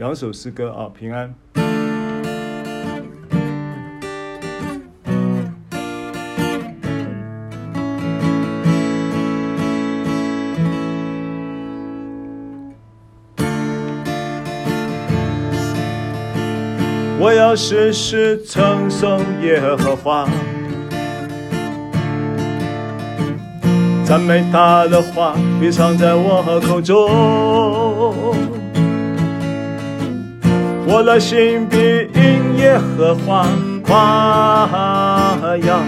两首诗歌啊，平安。我要时时称颂耶和华，赞美他的话必藏在我口中。我的心必因耶和华夸耀，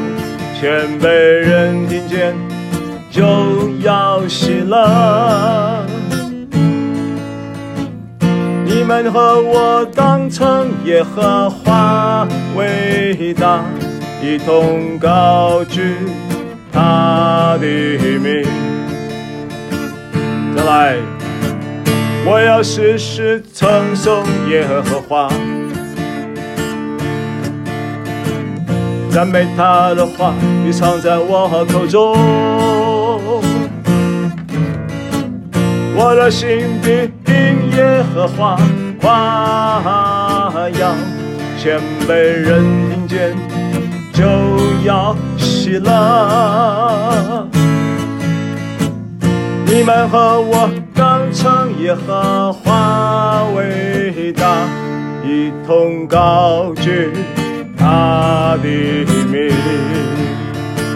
全被人听见就要喜乐。你们和我当成耶和华伟大，一同高举他的名。再来，我要时时称颂耶和华，赞美他的话必藏在我口中，我的心必。耶和华夸耀，全被人听见就要喜乐。你们和我称耶和华伟大，一同高举他的名。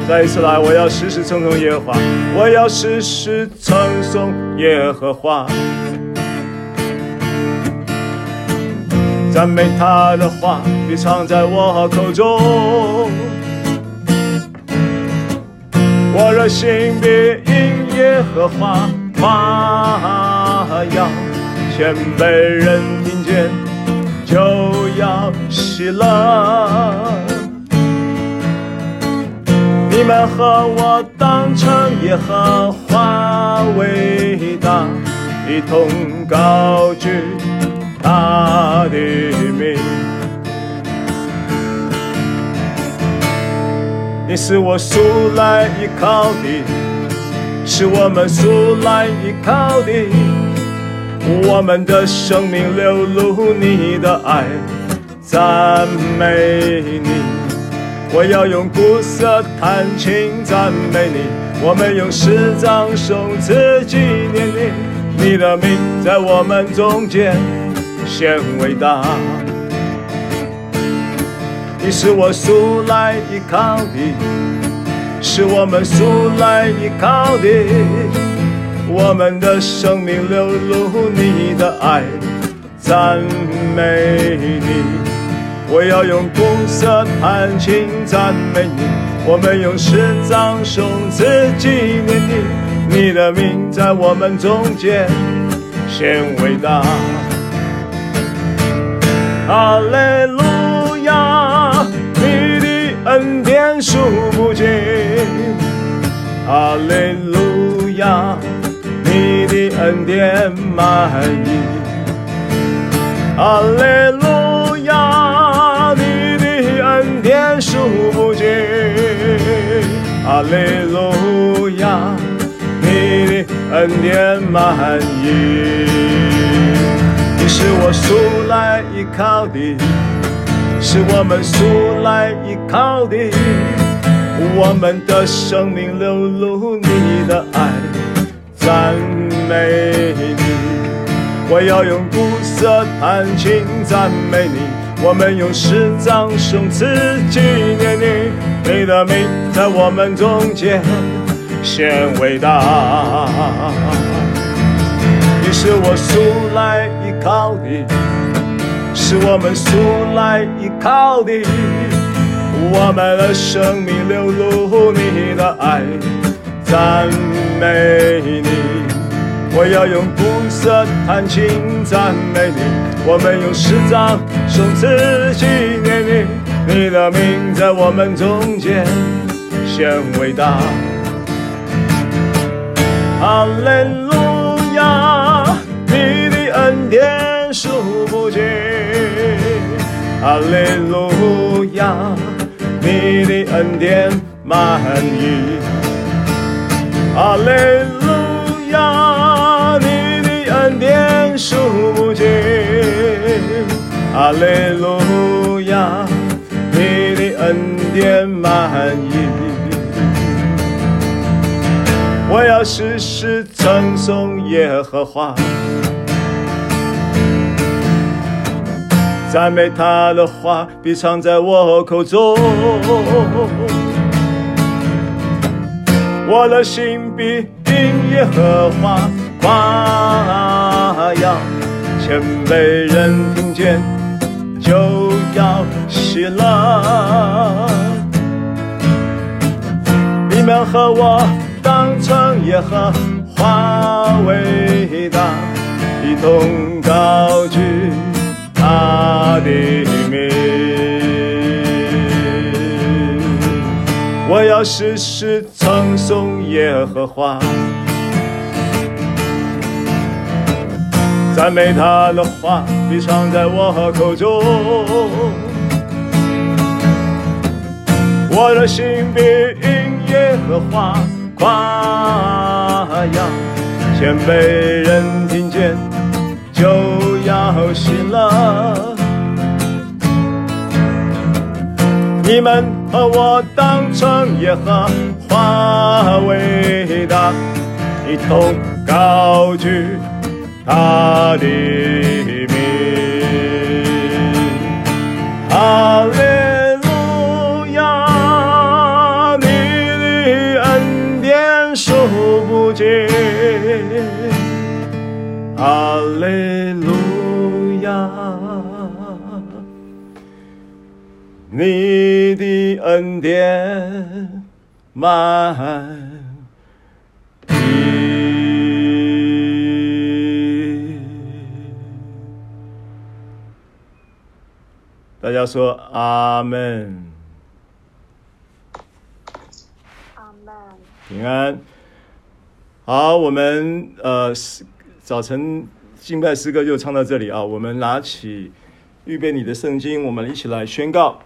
再一次来，我要时时称颂耶和华，我要时时称颂耶和华。赞美他的话必常在我口中，我的心必因耶和华夸要，全被人听见就要喜乐。你们和我当成耶和华伟大，一同高举。他的名，你是我素来依靠的，是我们素来依靠的，我们的生命流露你的爱，赞美你。我要用鼓瑟弹琴赞美你，我们用诗章颂词纪念你，你的名在我们中间。显伟大，你是我素来依靠的，是我们素来依靠的，我们的生命流露你的爱，赞美你。我要用鼓瑟弹琴赞美你，我们用诗章颂词纪念你，你的名在我们中间显伟大。哈利路亚，你的恩典数不尽。哈利路亚，恩典满溢。哈利路亚，你的恩典数不尽。哈利路亚，你的恩典满溢。你是我素来依靠的，是我们素来依靠的，我们的生命流露你的爱，赞美你。我要用鼓瑟弹琴赞美你，我们用诗章颂词纪念你，你的名在我们中间显伟大。你是我素来依靠的，是我们素来依靠的，我们的生命流露你的爱，赞美你。我要用鼓瑟弹琴赞美你，我们用诗章颂词纪念你，你的名在我们中间显伟大。哈利路亚，你的恩典数不尽。哈利路亚，你的恩典满溢。哈利路亚，数不尽。哈利路亚，你的恩典满溢，我要时时称颂耶和华，赞美他的话必常在我口中，我的心必因耶和华夸耀，谦卑人听见。就要喜乐，你们和我当成耶和华伟大，一同高举他的名。我要时时称颂耶和华。赞美他的话必常在我口中，我的心必因耶和华夸耀，谦卑人听见就要喜乐。你们和我当成耶和华伟大，一同高举。阿利米，哈利路亚，你的恩典数不尽，哈利路亚，你的恩典满。大家说阿门，阿门，平安。好，我们呃早晨敬拜诗歌就唱到这里啊。我们拿起预备你的圣经，我们一起来宣告。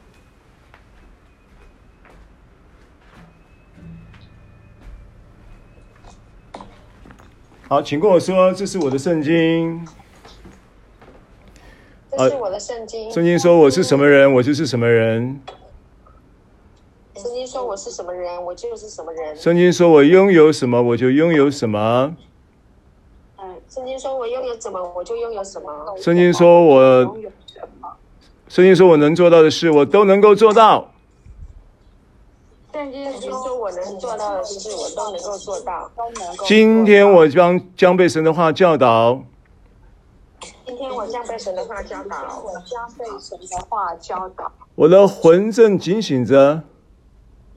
好，请跟我说，这是我的圣经。这是我的圣经。圣经说我是什么人，我就是什么人。圣经说我是什么人，我就是什么人。圣经说我拥有什么，我就拥有什么。嗯，圣经说我拥有什么，我就拥有什么。圣经说我，圣经说我能做到的事，我都能够做到。圣经说我能做到的事，我都能够做到。今天我将将被神的话教导。今天我将被神的话教导，我将被神的话教导。我的魂正警醒着，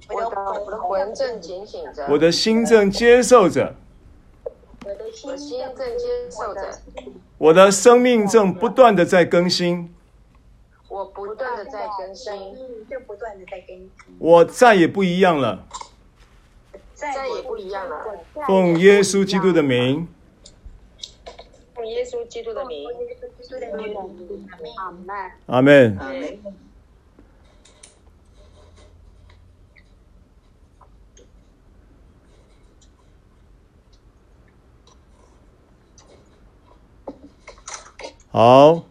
我的我的魂正警醒着，我的心正接受着，我的心正接受着，我的生命正不断的在更新，我不断的在更新，正不断的在更新，我再也不一样了，再也不一样了。奉耶稣基督的名。奉耶稣基督的名，阿门。好，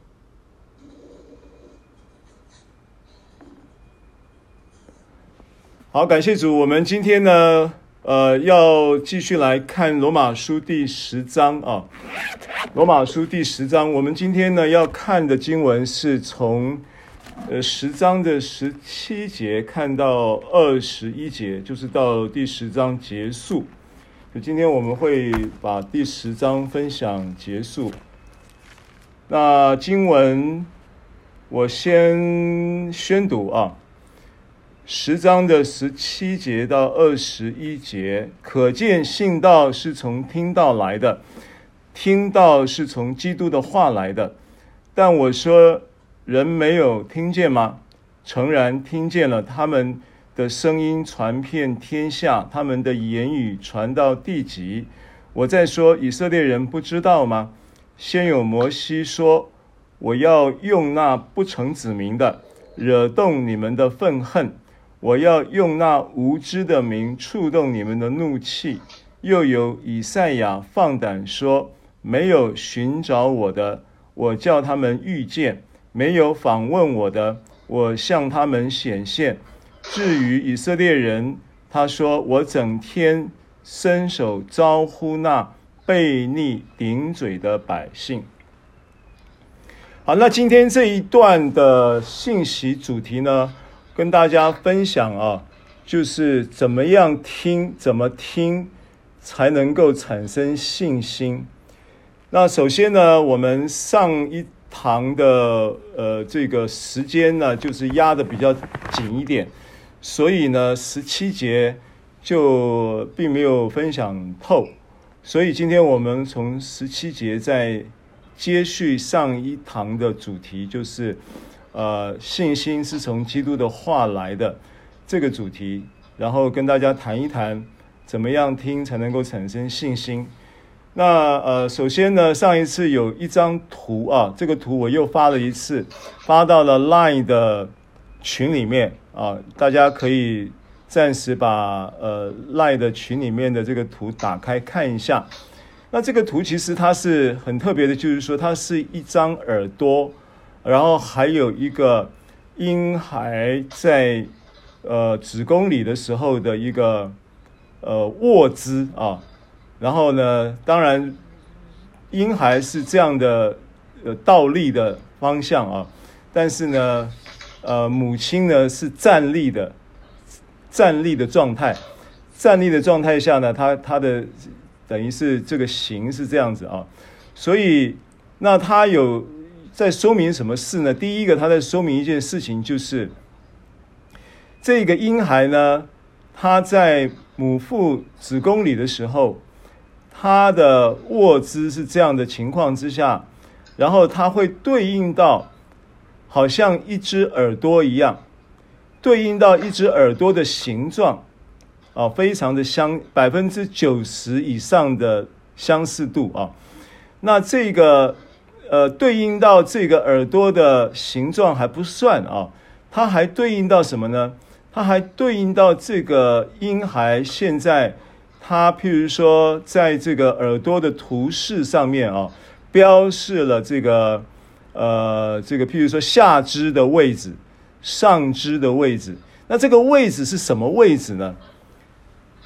好，感谢主。我们今天呢，呃，要继续来看罗马书第十章啊。罗马书第十章，我们今天呢要看的经文是从呃十章的十七节看到二十一节，就是到第十章结束。就今天我们会把第十章分享结束。那经文我先宣读啊，十章的十七节到二十一节，可见信道是从听道来的。听道是从基督的话来的，但我说人没有听见吗？诚然听见了，他们的声音传遍天下，他们的言语传到地极。我在说以色列人不知道吗？先有摩西说：“我要用那不成子民的惹动你们的愤恨，我要用那无知的民触动你们的怒气。”又有以赛亚放胆说。没有寻找我的，我叫他们遇见；没有访问我的，我向他们显现。至于以色列人，他说：“我整天伸手招呼那悖逆顶嘴的百姓。”好，那今天这一段的信息主题呢，跟大家分享啊，就是怎么样听，怎么听才能够产生信心。那首先呢，我们上一堂的呃这个时间呢，就是压得比较紧一点，所以呢，十七节就并没有分享透，所以今天我们从十七节再接续上一堂的主题，就是呃信心是从基督的话来的这个主题，然后跟大家谈一谈怎么样听才能够产生信心。那呃，首先呢，上一次有一张图啊，这个图我又发了一次，发到了 Line 的群里面啊，大家可以暂时把呃 Line 的群里面的这个图打开看一下。那这个图其实它是很特别的，就是说它是一张耳朵，然后还有一个婴孩在呃子宫里的时候的一个呃卧姿啊。然后呢，当然，婴孩是这样的，呃，倒立的方向啊，但是呢，呃，母亲呢是站立的，站立的状态，站立的状态下呢，他他的等于是这个形是这样子啊，所以那他有在说明什么事呢？第一个，他在说明一件事情，就是这个婴孩呢，他在母腹子宫里的时候。他的卧姿是这样的情况之下，然后他会对应到，好像一只耳朵一样，对应到一只耳朵的形状，啊，非常的相，百分之九十以上的相似度啊。那这个，呃，对应到这个耳朵的形状还不算啊，它还对应到什么呢？它还对应到这个婴孩现在。它譬如说，在这个耳朵的图示上面啊，标示了这个呃，这个譬如说下肢的位置、上肢的位置。那这个位置是什么位置呢？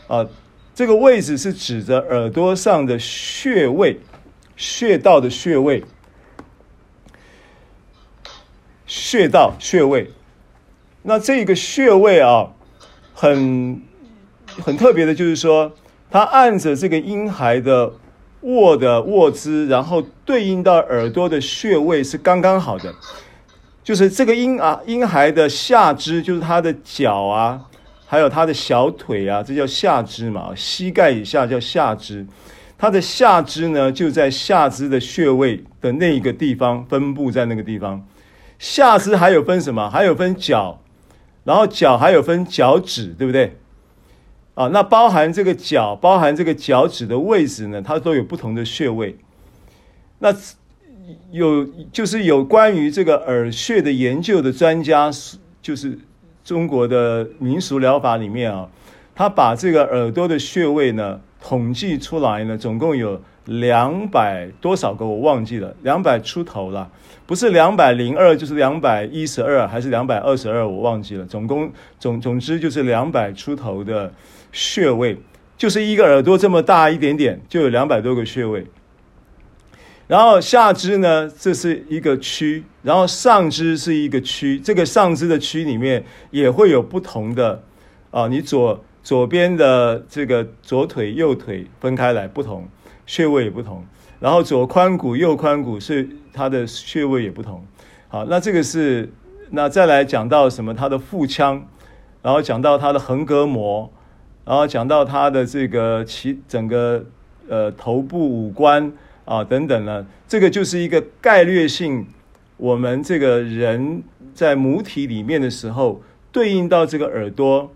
啊，这个位置是指着耳朵上的穴位、穴道的穴位、穴道穴位。那这个穴位啊，很很特别的，就是说。他按着这个婴孩的卧的卧姿，然后对应到耳朵的穴位是刚刚好的，就是这个婴啊婴孩的下肢，就是他的脚啊，还有他的小腿啊，这叫下肢嘛，膝盖以下叫下肢。他的下肢呢，就在下肢的穴位的那一个地方分布在那个地方。下肢还有分什么？还有分脚，然后脚还有分脚趾，对不对？啊，那包含这个脚，包含这个脚趾的位置呢，它都有不同的穴位。那有就是有关于这个耳穴的研究的专家，就是中国的民俗疗法里面啊，他把这个耳朵的穴位呢统计出来呢，总共有两百多少个，我忘记了，两百出头了，不是两百零二，就是两百一十二，还是两百二十二，我忘记了。总共总总之就是两百出头的。穴位就是一个耳朵这么大一点点，就有两百多个穴位。然后下肢呢，这是一个区，然后上肢是一个区。这个上肢的区里面也会有不同的啊，你左左边的这个左腿、右腿分开来不同穴位也不同。然后左髋骨、右髋骨是它的穴位也不同。好，那这个是那再来讲到什么？它的腹腔，然后讲到它的横膈膜。然后讲到它的这个其整个呃头部五官啊等等呢，这个就是一个概略性，我们这个人在母体里面的时候，对应到这个耳朵，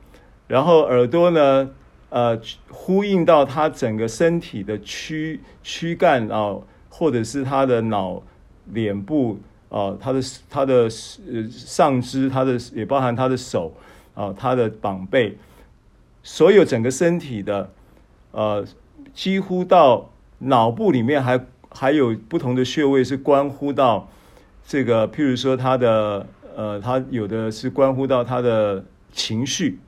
然后耳朵呢呃呼应到他整个身体的躯躯干啊，或者是他的脑、脸部啊，他的他的呃上肢，他的也包含他的手啊，他的膀背。所有整个身体的，呃，几乎到脑部里面还还有不同的穴位是关乎到这个，譬如说他的呃，他有的是关乎到他的情绪，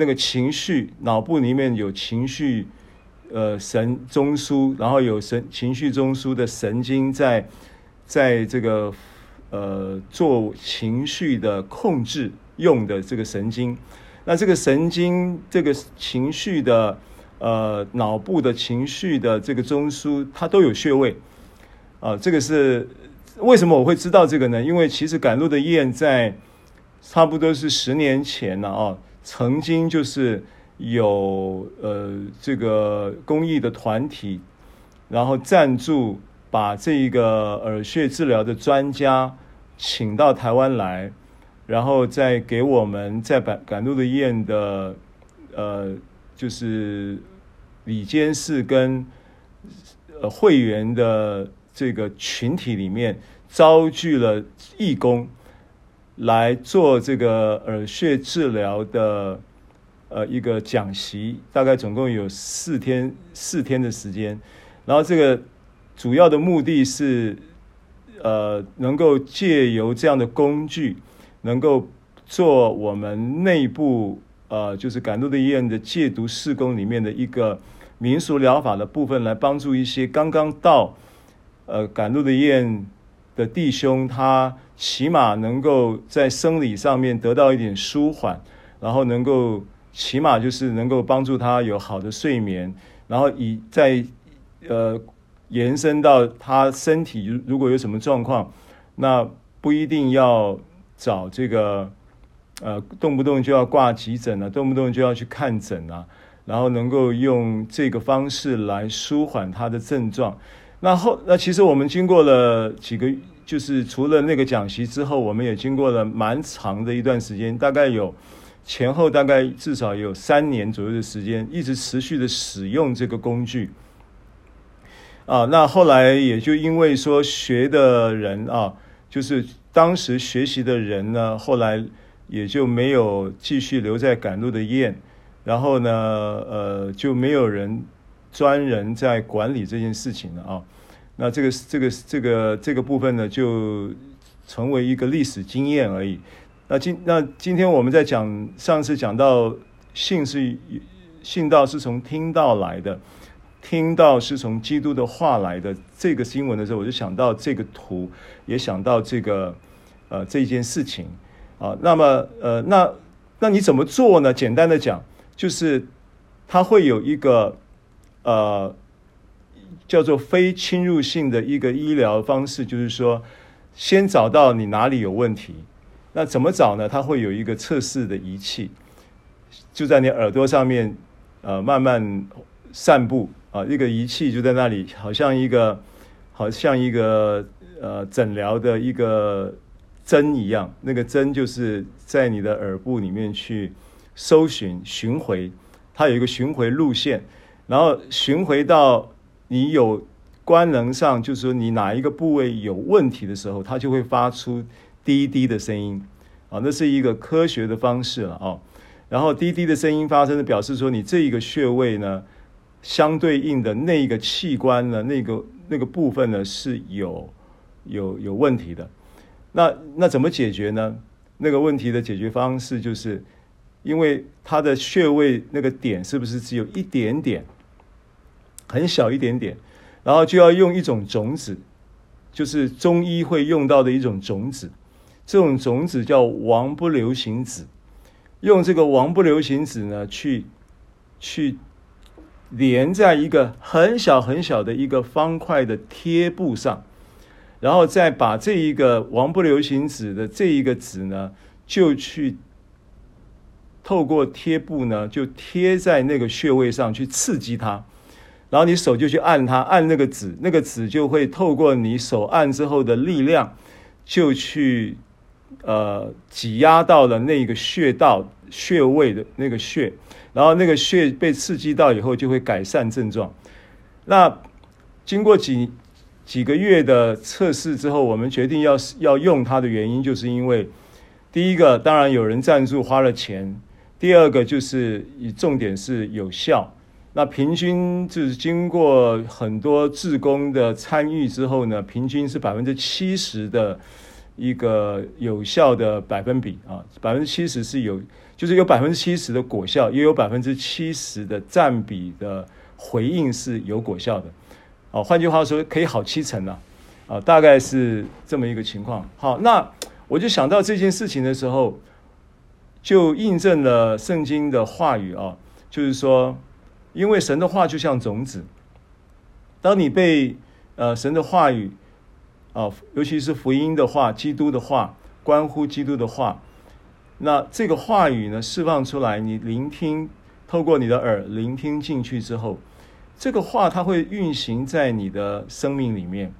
那个情绪脑部里面有情绪呃神中枢，然后有神情绪中枢的神经在在这个呃做情绪的控制用的这个神经，那这个神经这个情绪的呃脑部的情绪的这个中枢，它都有穴位啊，这个是。为什么我会知道这个呢？因为其实赶路的燕在差不多是十年前了啊，曾经就是有呃这个公益的团体，然后赞助把这一个耳穴治疗的专家请到台湾来，然后再给我们在百赶路的雁的呃就是理监事跟呃会员的。这个群体里面招聚了义工来做这个耳穴治疗的呃一个讲习，大概总共有四天四天的时间。然后这个主要的目的是呃能够借由这样的工具，能够做我们内部呃就是赶路的医院的戒毒事工里面的一个民俗疗法的部分，来帮助一些刚刚到。呃，赶路的医院的弟兄，他起码能够在生理上面得到一点舒缓，然后能够起码就是能够帮助他有好的睡眠，然后以在呃延伸到他身体如果有什么状况，那不一定要找这个呃动不动就要挂急诊啊，动不动就要去看诊啊，然后能够用这个方式来舒缓他的症状。那后那其实我们经过了几个，就是除了那个讲习之后，我们也经过了蛮长的一段时间，大概有前后大概至少有三年左右的时间，一直持续的使用这个工具。啊，那后来也就因为说学的人啊，就是当时学习的人呢，后来也就没有继续留在赶路的雁，然后呢，呃，就没有人。专人在管理这件事情了啊，那这个这个这个这个部分呢，就成为一个历史经验而已。那今那今天我们在讲，上次讲到信是信道是从听道来的，听到是从基督的话来的。这个新闻的时候，我就想到这个图，也想到这个呃这件事情啊。那么呃那那你怎么做呢？简单的讲，就是它会有一个。呃，叫做非侵入性的一个医疗方式，就是说，先找到你哪里有问题。那怎么找呢？它会有一个测试的仪器，就在你耳朵上面，呃，慢慢散布啊，一个仪器就在那里，好像一个，好像一个呃诊疗的一个针一样。那个针就是在你的耳部里面去搜寻巡回，它有一个巡回路线。然后巡回到你有官能上，就是说你哪一个部位有问题的时候，它就会发出滴滴的声音，啊，那是一个科学的方式了啊。然后滴滴的声音发生的，表示说你这一个穴位呢，相对应的那个器官呢，那个那个部分呢是有有有问题的。那那怎么解决呢？那个问题的解决方式就是，因为它的穴位那个点是不是只有一点点？很小一点点，然后就要用一种种子，就是中医会用到的一种种子，这种种子叫王不留行子，用这个王不留行子呢，去去连在一个很小很小的一个方块的贴布上，然后再把这一个王不留行子的这一个子呢，就去透过贴布呢，就贴在那个穴位上去刺激它。然后你手就去按它，按那个子，那个子就会透过你手按之后的力量，就去呃挤压到了那个穴道穴位的那个穴，然后那个穴被刺激到以后就会改善症状。那经过几几个月的测试之后，我们决定要要用它的原因，就是因为第一个当然有人赞助花了钱，第二个就是以重点是有效。那平均就是经过很多志工的参与之后呢，平均是百分之七十的一个有效的百分比啊，百分之七十是有，就是有百分之七十的果效，也有百分之七十的占比的回应是有果效的。啊，换句话说，可以好七成了，啊，大概是这么一个情况。好，那我就想到这件事情的时候，就印证了圣经的话语啊，就是说，因为神的话就像种子，当你被呃神的话语啊，尤其是福音的话、基督的话、关乎基督的话，那这个话语呢释放出来，你聆听，透过你的耳聆听进去之后。这个话它会运行在你的生命里面，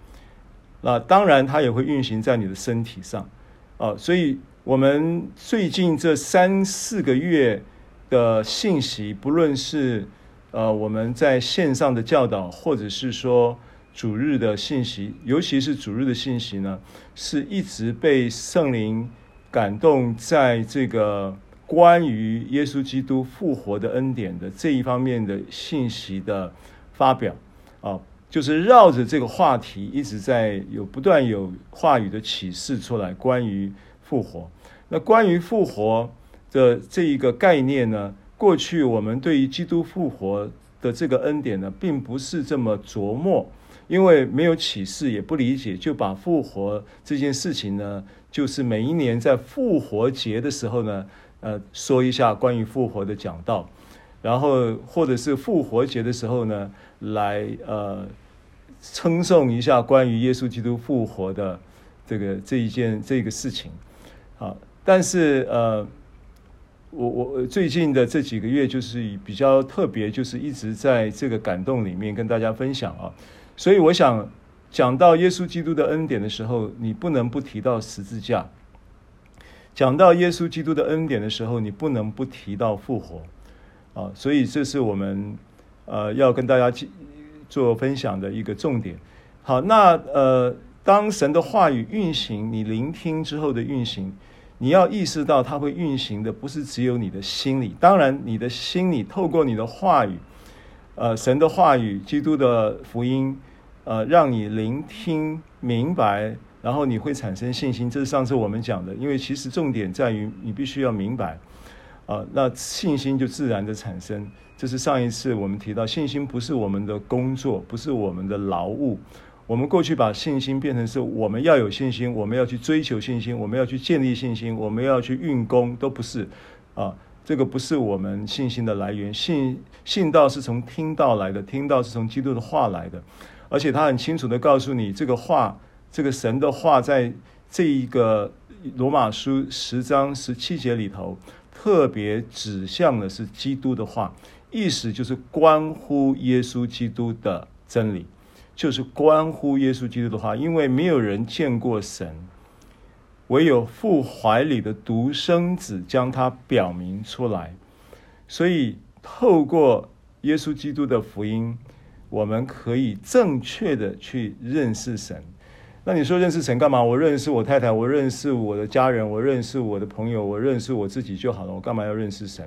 那当然它也会运行在你的身体上，啊，所以我们最近这三四个月的信息，不论是呃我们在线上的教导，或者是说主日的信息，尤其是主日的信息呢，是一直被圣灵感动，在这个关于耶稣基督复活的恩典的这一方面的信息的。发表啊，就是绕着这个话题一直在有不断有话语的启示出来，关于复活。那关于复活的这一个概念呢，过去我们对于基督复活的这个恩典呢，并不是这么琢磨，因为没有启示，也不理解，就把复活这件事情呢，就是每一年在复活节的时候呢，呃，说一下关于复活的讲道，然后或者是复活节的时候呢。来呃，称颂一下关于耶稣基督复活的这个这一件这个事情，啊，但是呃，我我最近的这几个月就是比较特别，就是一直在这个感动里面跟大家分享啊，所以我想讲到耶稣基督的恩典的时候，你不能不提到十字架；讲到耶稣基督的恩典的时候，你不能不提到复活啊，所以这是我们。呃，要跟大家做分享的一个重点。好，那呃，当神的话语运行，你聆听之后的运行，你要意识到它会运行的不是只有你的心里，当然你的心里透过你的话语，呃，神的话语、基督的福音，呃，让你聆听明白，然后你会产生信心。这是上次我们讲的，因为其实重点在于你必须要明白，呃，那信心就自然的产生。这是上一次我们提到，信心不是我们的工作，不是我们的劳务。我们过去把信心变成是我们要有信心，我们要去追求信心，我们要去建立信心，我们要去运功，都不是啊。这个不是我们信心的来源。信信道是从听到来的，听道是从基督的话来的，而且他很清楚地告诉你，这个话，这个神的话，在这一个罗马书十章十七节里头，特别指向的是基督的话。意思就是关乎耶稣基督的真理，就是关乎耶稣基督的话，因为没有人见过神，唯有父怀里的独生子将他表明出来，所以透过耶稣基督的福音，我们可以正确的去认识神。那你说认识神干嘛？我认识我太太，我认识我的家人，我认识我的朋友，我认识我自己就好了。我干嘛要认识神？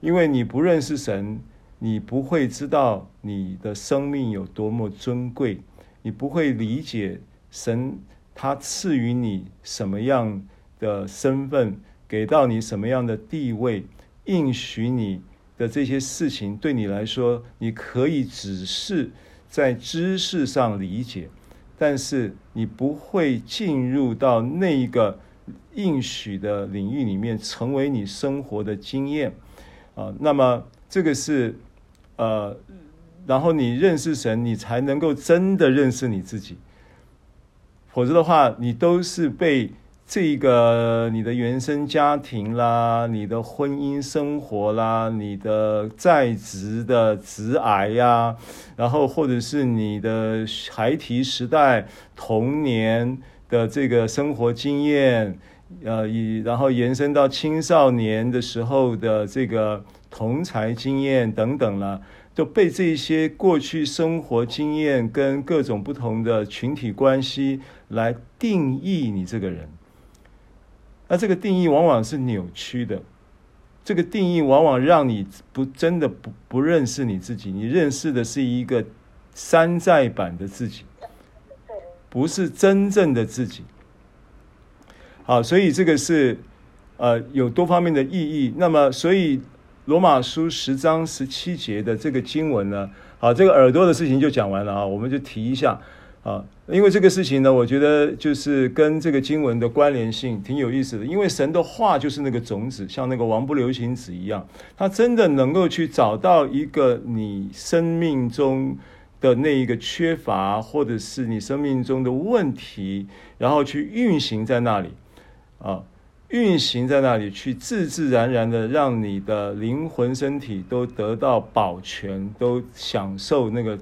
因为你不认识神，你不会知道你的生命有多么尊贵，你不会理解神他赐予你什么样的身份，给到你什么样的地位，应许你的这些事情，对你来说，你可以只是在知识上理解，但是你不会进入到那一个应许的领域里面，成为你生活的经验。啊，那么这个是，呃，然后你认识神，你才能够真的认识你自己。否则的话，你都是被这个你的原生家庭啦、你的婚姻生活啦、你的在职的职涯呀，然后或者是你的孩提时代、童年的这个生活经验。呃，以然后延伸到青少年的时候的这个同才经验等等了，都被这些过去生活经验跟各种不同的群体关系来定义你这个人。那这个定义往往是扭曲的，这个定义往往让你不真的不不认识你自己，你认识的是一个山寨版的自己，不是真正的自己。好，所以这个是呃有多方面的意义。那么，所以罗马书十章十七节的这个经文呢，好，这个耳朵的事情就讲完了啊，我们就提一下。啊，因为这个事情呢，我觉得就是跟这个经文的关联性挺有意思的。因为神的话就是那个种子，像那个王不留行子一样，它真的能够去找到一个你生命中的那一个缺乏，或者是你生命中的问题，然后去运行在那里，啊，运行在那里，去自自然然的让你的灵魂、身体都得到保全，都享受那个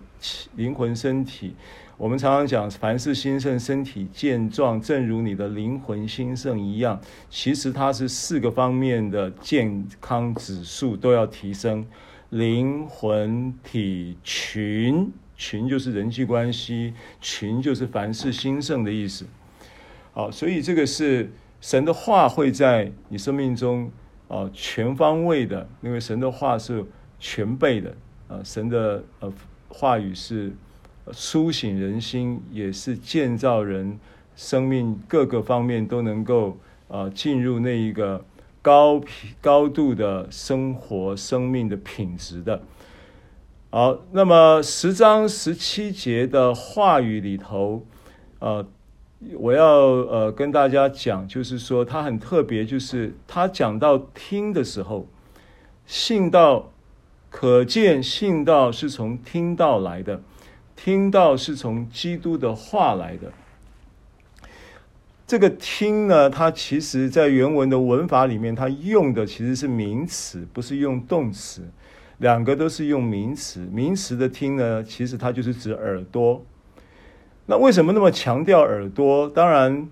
灵魂、身体。我们常常讲，凡事兴盛，身体健壮，正如你的灵魂兴盛一样。其实它是四个方面的健康指数都要提升：灵魂、体、群。群就是人际关系，群就是凡事兴盛的意思。好，所以这个是神的话会在你生命中啊全方位的，因为神的话是全备的啊，神的呃话语是。苏醒人心，也是建造人生命各个方面都能够啊进入那一个高高度的生活生命的品质的。好，那么十章十七节的话语里头，呃，我要呃跟大家讲，就是说他很特别，就是他讲到听的时候，信道可见，信道是从听道来的。听道是从基督的话来的。这个听呢，它其实在原文的文法里面，它用的其实是名词，不是用动词。两个都是用名词。名词的听呢，其实它就是指耳朵。那为什么那么强调耳朵？当然。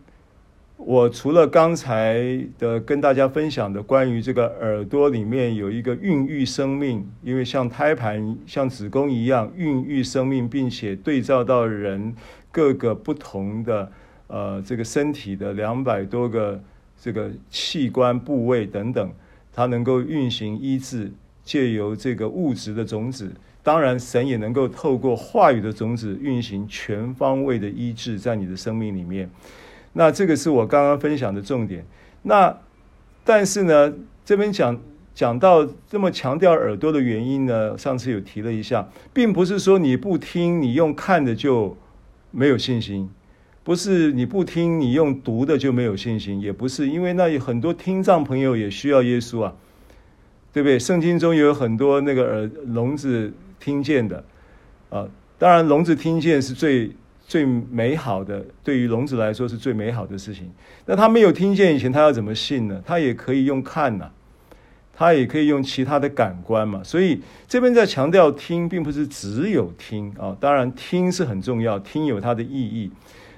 我除了刚才的跟大家分享的关于这个耳朵里面有一个孕育生命，因为像胎盘、像子宫一样孕育生命，并且对照到人各个不同的呃这个身体的两百多个这个器官部位等等，它能够运行医治，借由这个物质的种子，当然神也能够透过话语的种子运行全方位的医治在你的生命里面。那这个是我刚刚分享的重点。那但是呢，这边讲讲到这么强调耳朵的原因呢，上次有提了一下，并不是说你不听，你用看的就没有信心；不是你不听，你用读的就没有信心；也不是因为那有很多听障朋友也需要耶稣啊，对不对？圣经中有很多那个耳聋子听见的啊，当然聋子听见是最。最美好的，对于聋子来说是最美好的事情。那他没有听见以前，他要怎么信呢？他也可以用看呐、他也可以用其他的感官嘛。所以这边在强调听，并不是只有听啊。当然听是很重要，听有它的意义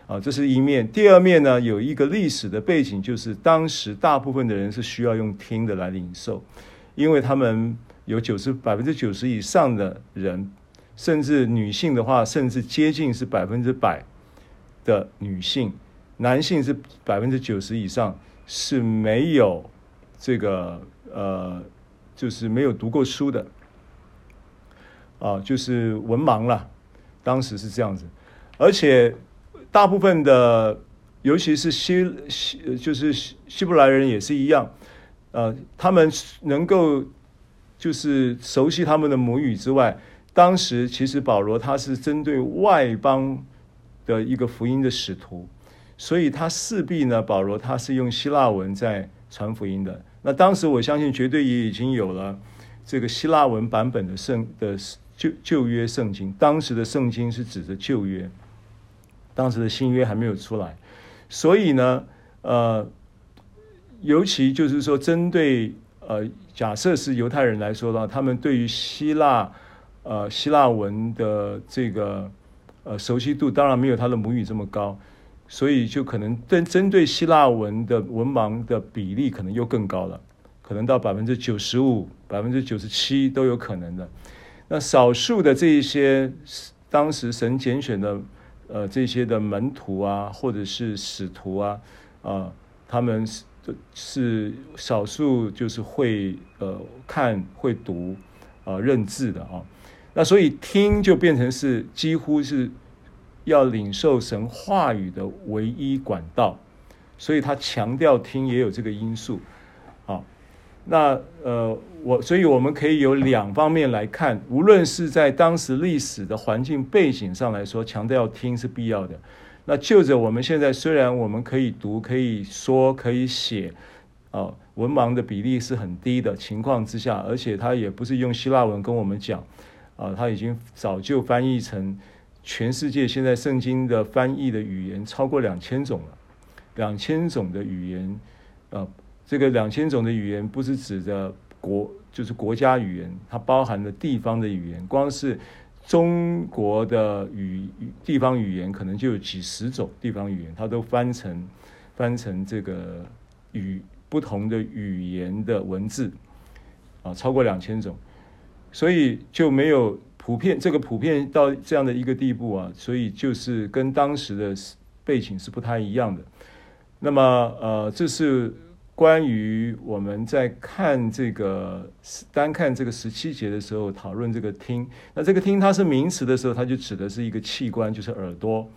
啊，这是一面。第二面呢，有一个历史的背景，就是当时大部分的人是需要用听的来领受，因为他们有九十百分之九十以上的人。甚至女性的话，甚至接近是百分之百的女性，男性是百分之九十以上是没有这个呃，就是没有读过书的，啊，就是文盲了。当时是这样子，而且大部分的，尤其是希希，就是希伯来人也是一样，呃，他们能够就是熟悉他们的母语之外。当时其实保罗他是针对外邦的一个福音的使徒，所以他势必呢，保罗他是用希腊文在传福音的。那当时我相信绝对也已经有了这个希腊文版本的圣的旧旧约圣经。当时的圣经是指着旧约，当时的新约还没有出来，所以呢，呃，尤其就是说针对呃，假设是犹太人来说的话，他们对于希腊。呃，希腊文的这个呃熟悉度当然没有他的母语这么高，所以就可能针针对希腊文的文盲的比例可能又更高了，可能到百分之九十五、百分之九十七都有可能的。那少数的这一些当时神拣选的呃这些的门徒啊，或者是使徒啊，啊、呃，他们是少数就是会呃看会读啊、呃、认字的啊。那所以听就变成是几乎是要领受神话语的唯一管道，所以他强调听也有这个因素。啊，那呃我所以我们可以有两方面来看，无论是在当时历史的环境背景上来说，强调听是必要的。那就着我们现在，虽然我们可以读、可以说、可以写，啊，文盲的比例是很低的情况之下，而且他也不是用希腊文跟我们讲，啊，他已经早就翻译成全世界现在圣经的翻译的语言超过两千种了，两千种的语言，啊，这个两千种的语言不是指的国，就是国家语言，它包含了地方的语言，光是。中国的语地方语言可能就有几十种地方语言，它都翻成翻成这个语不同的语言的文字啊，超过两千种，所以就没有普遍这个普遍到这样的一个地步啊，所以就是跟当时的背景是不太一样的。那么呃，这是。关于我们在看这个单看这个十七节的时候，讨论这个听，那这个听它是名词的时候，它就指的是一个器官，就是耳朵。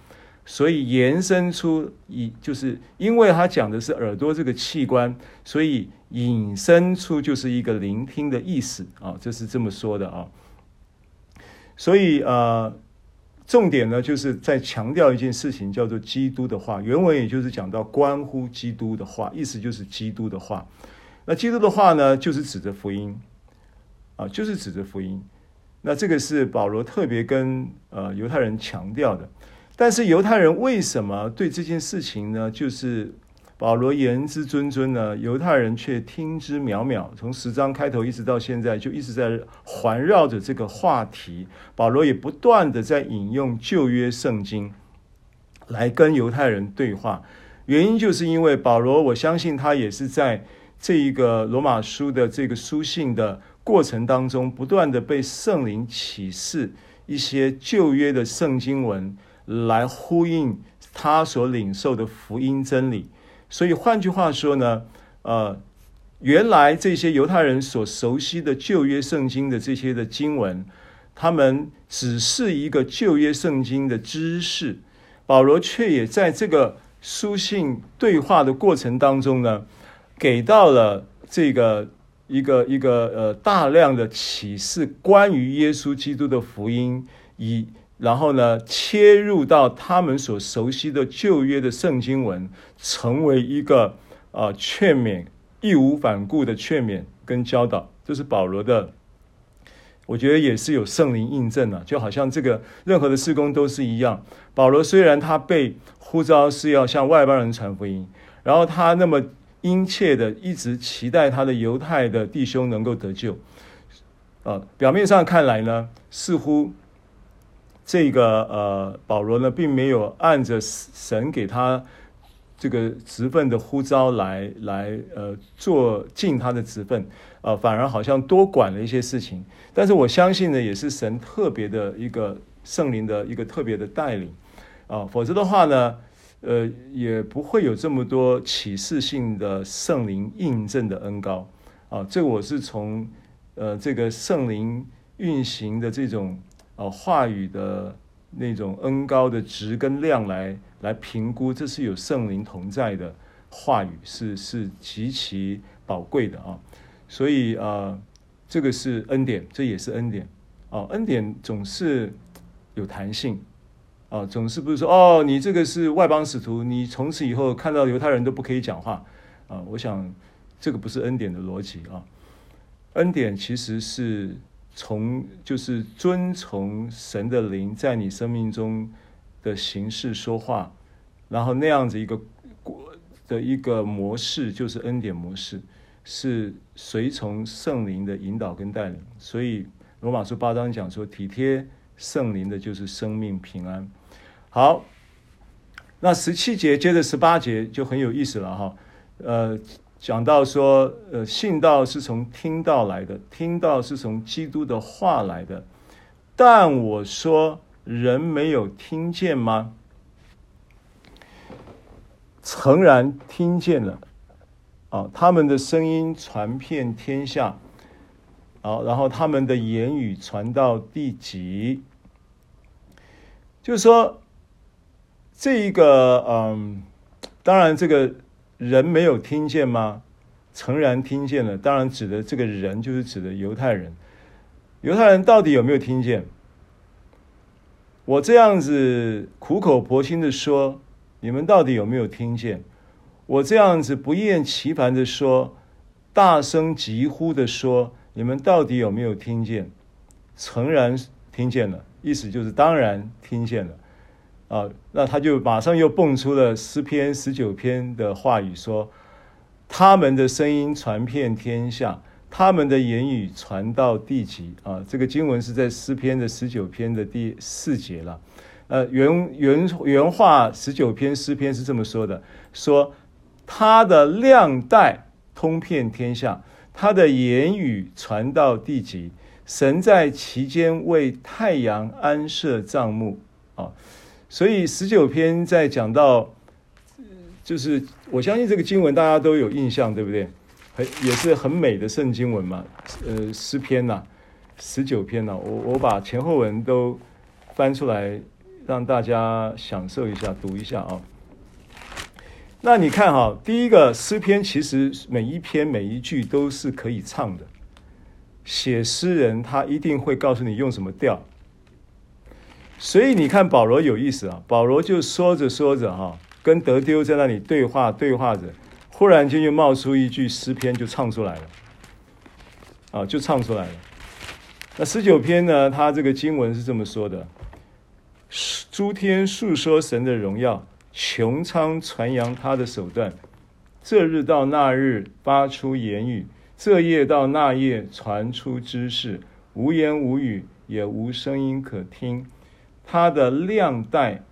所以延伸出一，就是因为它讲的是耳朵这个器官，所以引申出就是一个聆听的意思啊，这是这么说的啊。所以呃。重点呢，就是在强调一件事情，叫做基督的话。原文也就是讲到关乎基督的话，意思就是基督的话。那基督的话呢，就是指着福音啊，就是指着福音。那这个是保罗特别跟呃犹太人强调的。但是犹太人为什么对这件事情呢，就是？保罗言之谆谆呢，犹太人却听之渺渺。从十章开头一直到现在，就一直在环绕着这个话题。保罗也不断的在引用旧约圣经来跟犹太人对话。原因就是因为保罗，我相信他也是在这一个罗马书的这个书信的过程当中，不断的被圣灵启示一些旧约的圣经文，来呼应他所领受的福音真理。所以换句话说呢，呃，原来这些犹太人所熟悉的旧约圣经的这些的经文，他们只是一个旧约圣经的知识。保罗却也在这个书信对话的过程当中呢，给到了这个一个一个呃大量的启示，关于耶稣基督的福音以。然后呢，切入到他们所熟悉的旧约的圣经文，成为一个啊劝勉，义无反顾的劝勉跟教导，这是保罗的。我觉得也是有圣灵印证了，就好像这个任何的事工都是一样。保罗虽然他被呼召是要向外邦人传福音，然后他那么殷切的一直期待他的犹太的弟兄能够得救，啊，表面上看来呢，似乎。这个呃，保罗呢，并没有按着神给他这个职分的呼召来来呃做尽他的职分，呃，反而好像多管了一些事情。但是我相信呢，也是神特别的一个圣灵的一个特别的带领啊，否则的话呢，呃，也不会有这么多启示性的圣灵印证的恩膏啊。这我是从呃这个圣灵运行的这种。呃，话语的那种恩高的值跟量来来评估，这是有圣灵同在的话语，是是极其宝贵的啊。所以啊、呃，这个是恩典，这也是恩典啊。恩典总是有弹性啊，总是不是说哦，你这个是外邦使徒，你从此以后看到犹太人都不可以讲话啊。我想这个不是恩典的逻辑啊。恩典其实是。从就是遵从神的灵在你生命中的形式说话，然后那样子一个的一个模式就是恩典模式，是随从圣灵的引导跟带领。所以罗马书八章讲说，体贴圣灵的就是生命平安。好，那十七节接着十八节就很有意思了哈，呃。讲到说，呃，信道是从听道来的，听道是从基督的话来的。但我说，人没有听见吗？诚然听见了，啊，他们的声音传遍天下，啊，然后他们的言语传到地极，就是说，这一个嗯，当然这个人没有听见吗？诚然听见了，当然指的这个人就是指的犹太人。犹太人到底有没有听见？我这样子苦口婆心的说，你们到底有没有听见？我这样子不厌其烦的说，大声疾呼的说，你们到底有没有听见？诚然听见了，意思就是当然听见了啊。那他就马上又蹦出了诗篇十九篇的话语说，他们的声音传遍天下。他们的言语传到地极啊！这个经文是在诗篇的十九篇的第四节了。呃，原原原话十九篇诗篇是这么说的：说他的亮带通遍天下，他的言语传到地极。神在其间为太阳安设帐幕啊！所以十九篇在讲到，就是我相信这个经文大家都有印象，对不对？很也是很美的圣经文嘛，呃，诗篇呐、啊，十九篇呐、我我把前后文都翻出来，让大家享受一下，读一下啊。那你看哈，第一个诗篇其实每一篇每一句都是可以唱的，写诗人他一定会告诉你用什么调，所以你看保罗有意思啊，保罗就说着说着哈，跟德丢在那里对话对话着。忽然间就冒出一句诗篇，就唱出来了，啊，就唱出来了。那十九篇呢？他这个经文是这么说的：诸天述说神的荣耀，穹苍传扬他的手段。这日到那日发出言语，这夜到那夜传出知识，无言无语，也无声音可听。他的亮带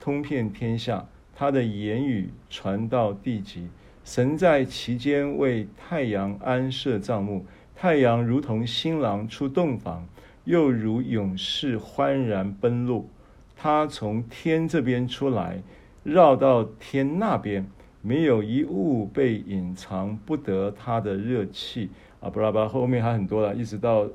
通遍天下，他的言语传到地极。神在其间为太阳安设帐幕，太阳如同新郎出洞房，又如勇士欢然奔路。他从天这边出来，绕到天那边，没有一物被隐藏不得他的热气啊！巴拉巴拉，后面还很多了，一直到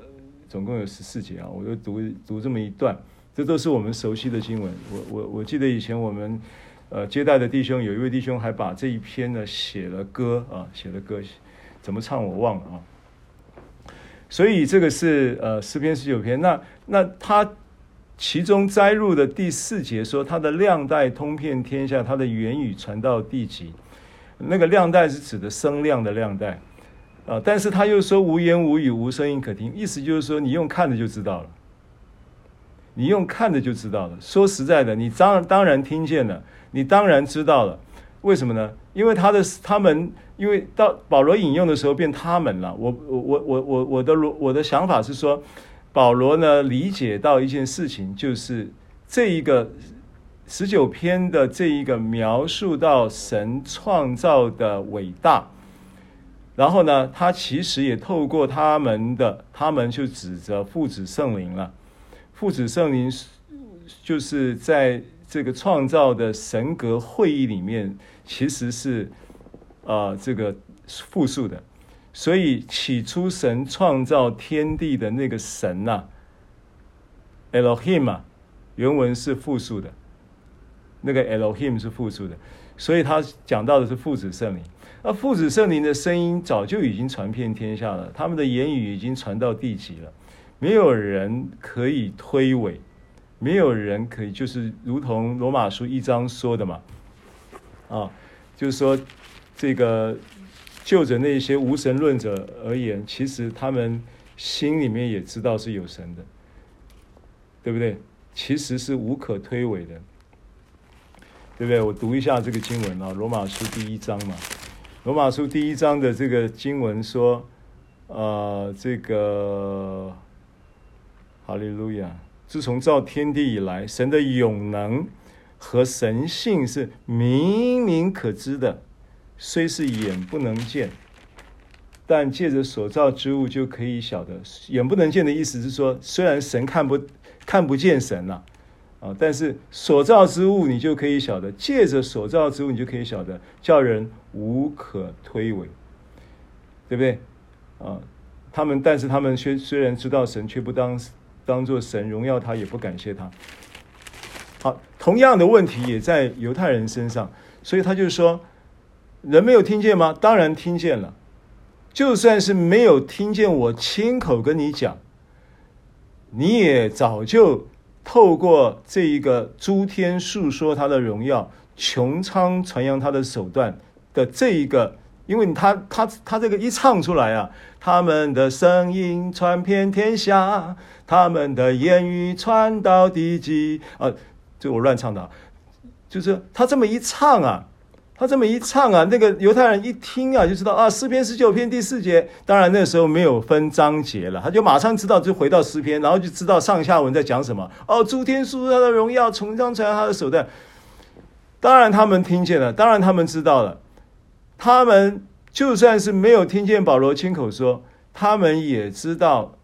总共有十四节啊，我就读读这么一段，这都是我们熟悉的经文。我我我记得以前我们。呃，接待的弟兄有一位弟兄还把这一篇呢写了歌啊，写了歌，怎么唱我忘了啊。所以这个是呃诗篇十九篇，那那他其中摘录的第四节说，他的亮带通遍天下，他的言语传到地极。那个亮带是指的声亮的亮带啊，但是他又说无言无语，无声音可听，意思就是说你用看的就知道了，你用看的就知道了。说实在的，你当当然听见了。你当然知道了，为什么呢？因为他的他们，因为到保罗引用的时候变他们了。我我我我我我的我的想法是说，保罗呢理解到一件事情，就是这一个十九篇的这一个描述到神创造的伟大，然后呢，他其实也透过他们的，他们就指着父子圣灵了。父子圣灵就是在。这个创造的神格会议里面，其实是啊、这个复数的。所以起初神创造天地的那个神呐、，Elohim 啊，原文是复数的。那个 Elohim 是复数的，所以他讲到的是父子圣灵。那父子圣灵的声音早就已经传遍天下了，他们的言语已经传到地极了，没有人可以推诿。没有人可以，就是如同罗马书一章说的嘛，啊，就是说这个就着那些无神论者而言，其实他们心里面也知道是有神的，对不对？其实是无可推诿的，对不对？我读一下这个经文啊，罗马书第一章嘛，罗马书第一章的这个经文说，呃，这个哈利路亚。自从造天地以来，神的永能和神性是明明可知的，虽是眼不能见，但借着所造之物就可以晓得。眼不能见的意思是说，虽然神看不看不见神了，啊，但是所造之物你就可以晓得，借着所造之物你就可以晓得，叫人无可推诿。对不对？啊，他们但是他们虽虽然知道神，却不当当做神荣耀他，也不感谢他。好，同样的问题也在犹太人身上，所以他就说：人没有听见吗？当然听见了。就算是没有听见我亲口跟你讲，你也早就透过这一个诸天述说他的荣耀，穹苍传扬他的手段的这一个，因为他他他这个一唱出来啊，他们的声音传遍天下，他们的言语传到地极啊，就我乱唱的，就是他这么一唱啊。他这么一唱啊，那个犹太人一听啊，就知道啊，诗篇十九篇第四节。当然那时候没有分章节了，他就马上知道，就回到诗篇，然后就知道上下文在讲什么。哦，诸天述他的荣耀，穹苍传他的手段。当然他们听见了，当然他们知道了。他们就算是没有听见保罗亲口说，他们也知道，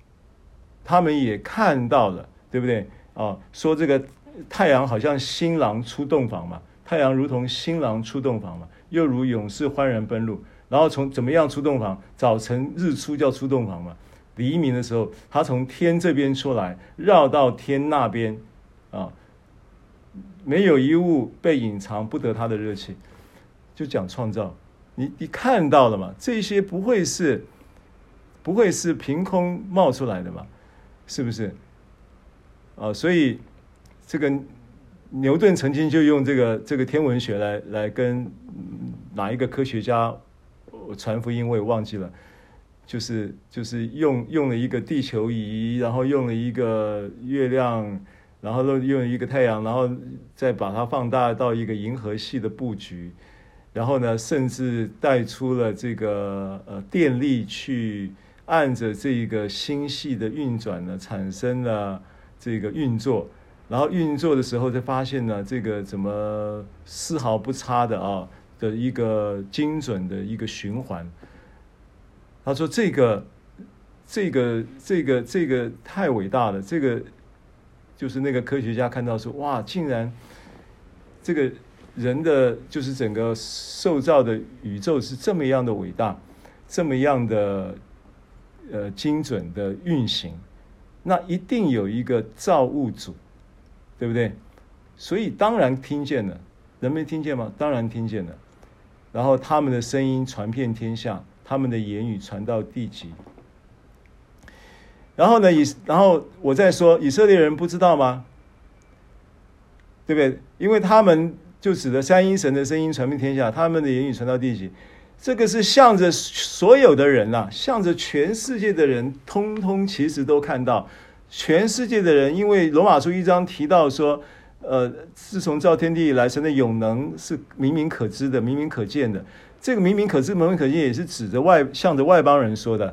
他们也看到了，对不对？哦，说这个太阳好像新郎出洞房嘛。太阳如同新郎出洞房嘛，又如勇士欢然奔入。然后从怎么样出洞房？早晨日出叫出洞房嘛。黎明的时候，他从天这边出来，绕到天那边，啊，没有一物被隐藏不得他的热气。就讲创造，你你看到了吗？这些不会是，不会是凭空冒出来的嘛？是不是？啊，所以这个。牛顿曾经就用这个这个天文学来来跟哪一个科学家传福音，我也忘记了，就是就是用用了一个地球仪，然后用了一个月亮，然后又用了一个太阳，然后再把它放大到一个银河系的布局，然后呢，甚至带出了这个呃电力去按着这个星系的运转呢，产生了这个运作。然后运作的时候，才发现呢，这个怎么丝毫不差的啊的一个精准的一个循环。他说：“这个，这个，这个，这个太伟大了。这个就是那个科学家看到说，哇，竟然这个人的就是整个受造的宇宙是这么样的伟大，这么样的呃精准的运行，那一定有一个造物主。”对不对？所以当然听见了，人没听见吗？当然听见了。然后他们的声音传遍天下，他们的言语传到地极。然后呢，以然后我再说，以色列人不知道吗？对不对？因为他们就指的三一神的声音传遍天下，他们的言语传到地极。这个是向着所有的人呐、啊，向着全世界的人，通通其实都看到。全世界的人，因为罗马书一章提到说，呃，自从造天地以来，神的永能是明明可知的、明明可见的。这个明明可知、明明可见，也是指着外，向着外邦人说的。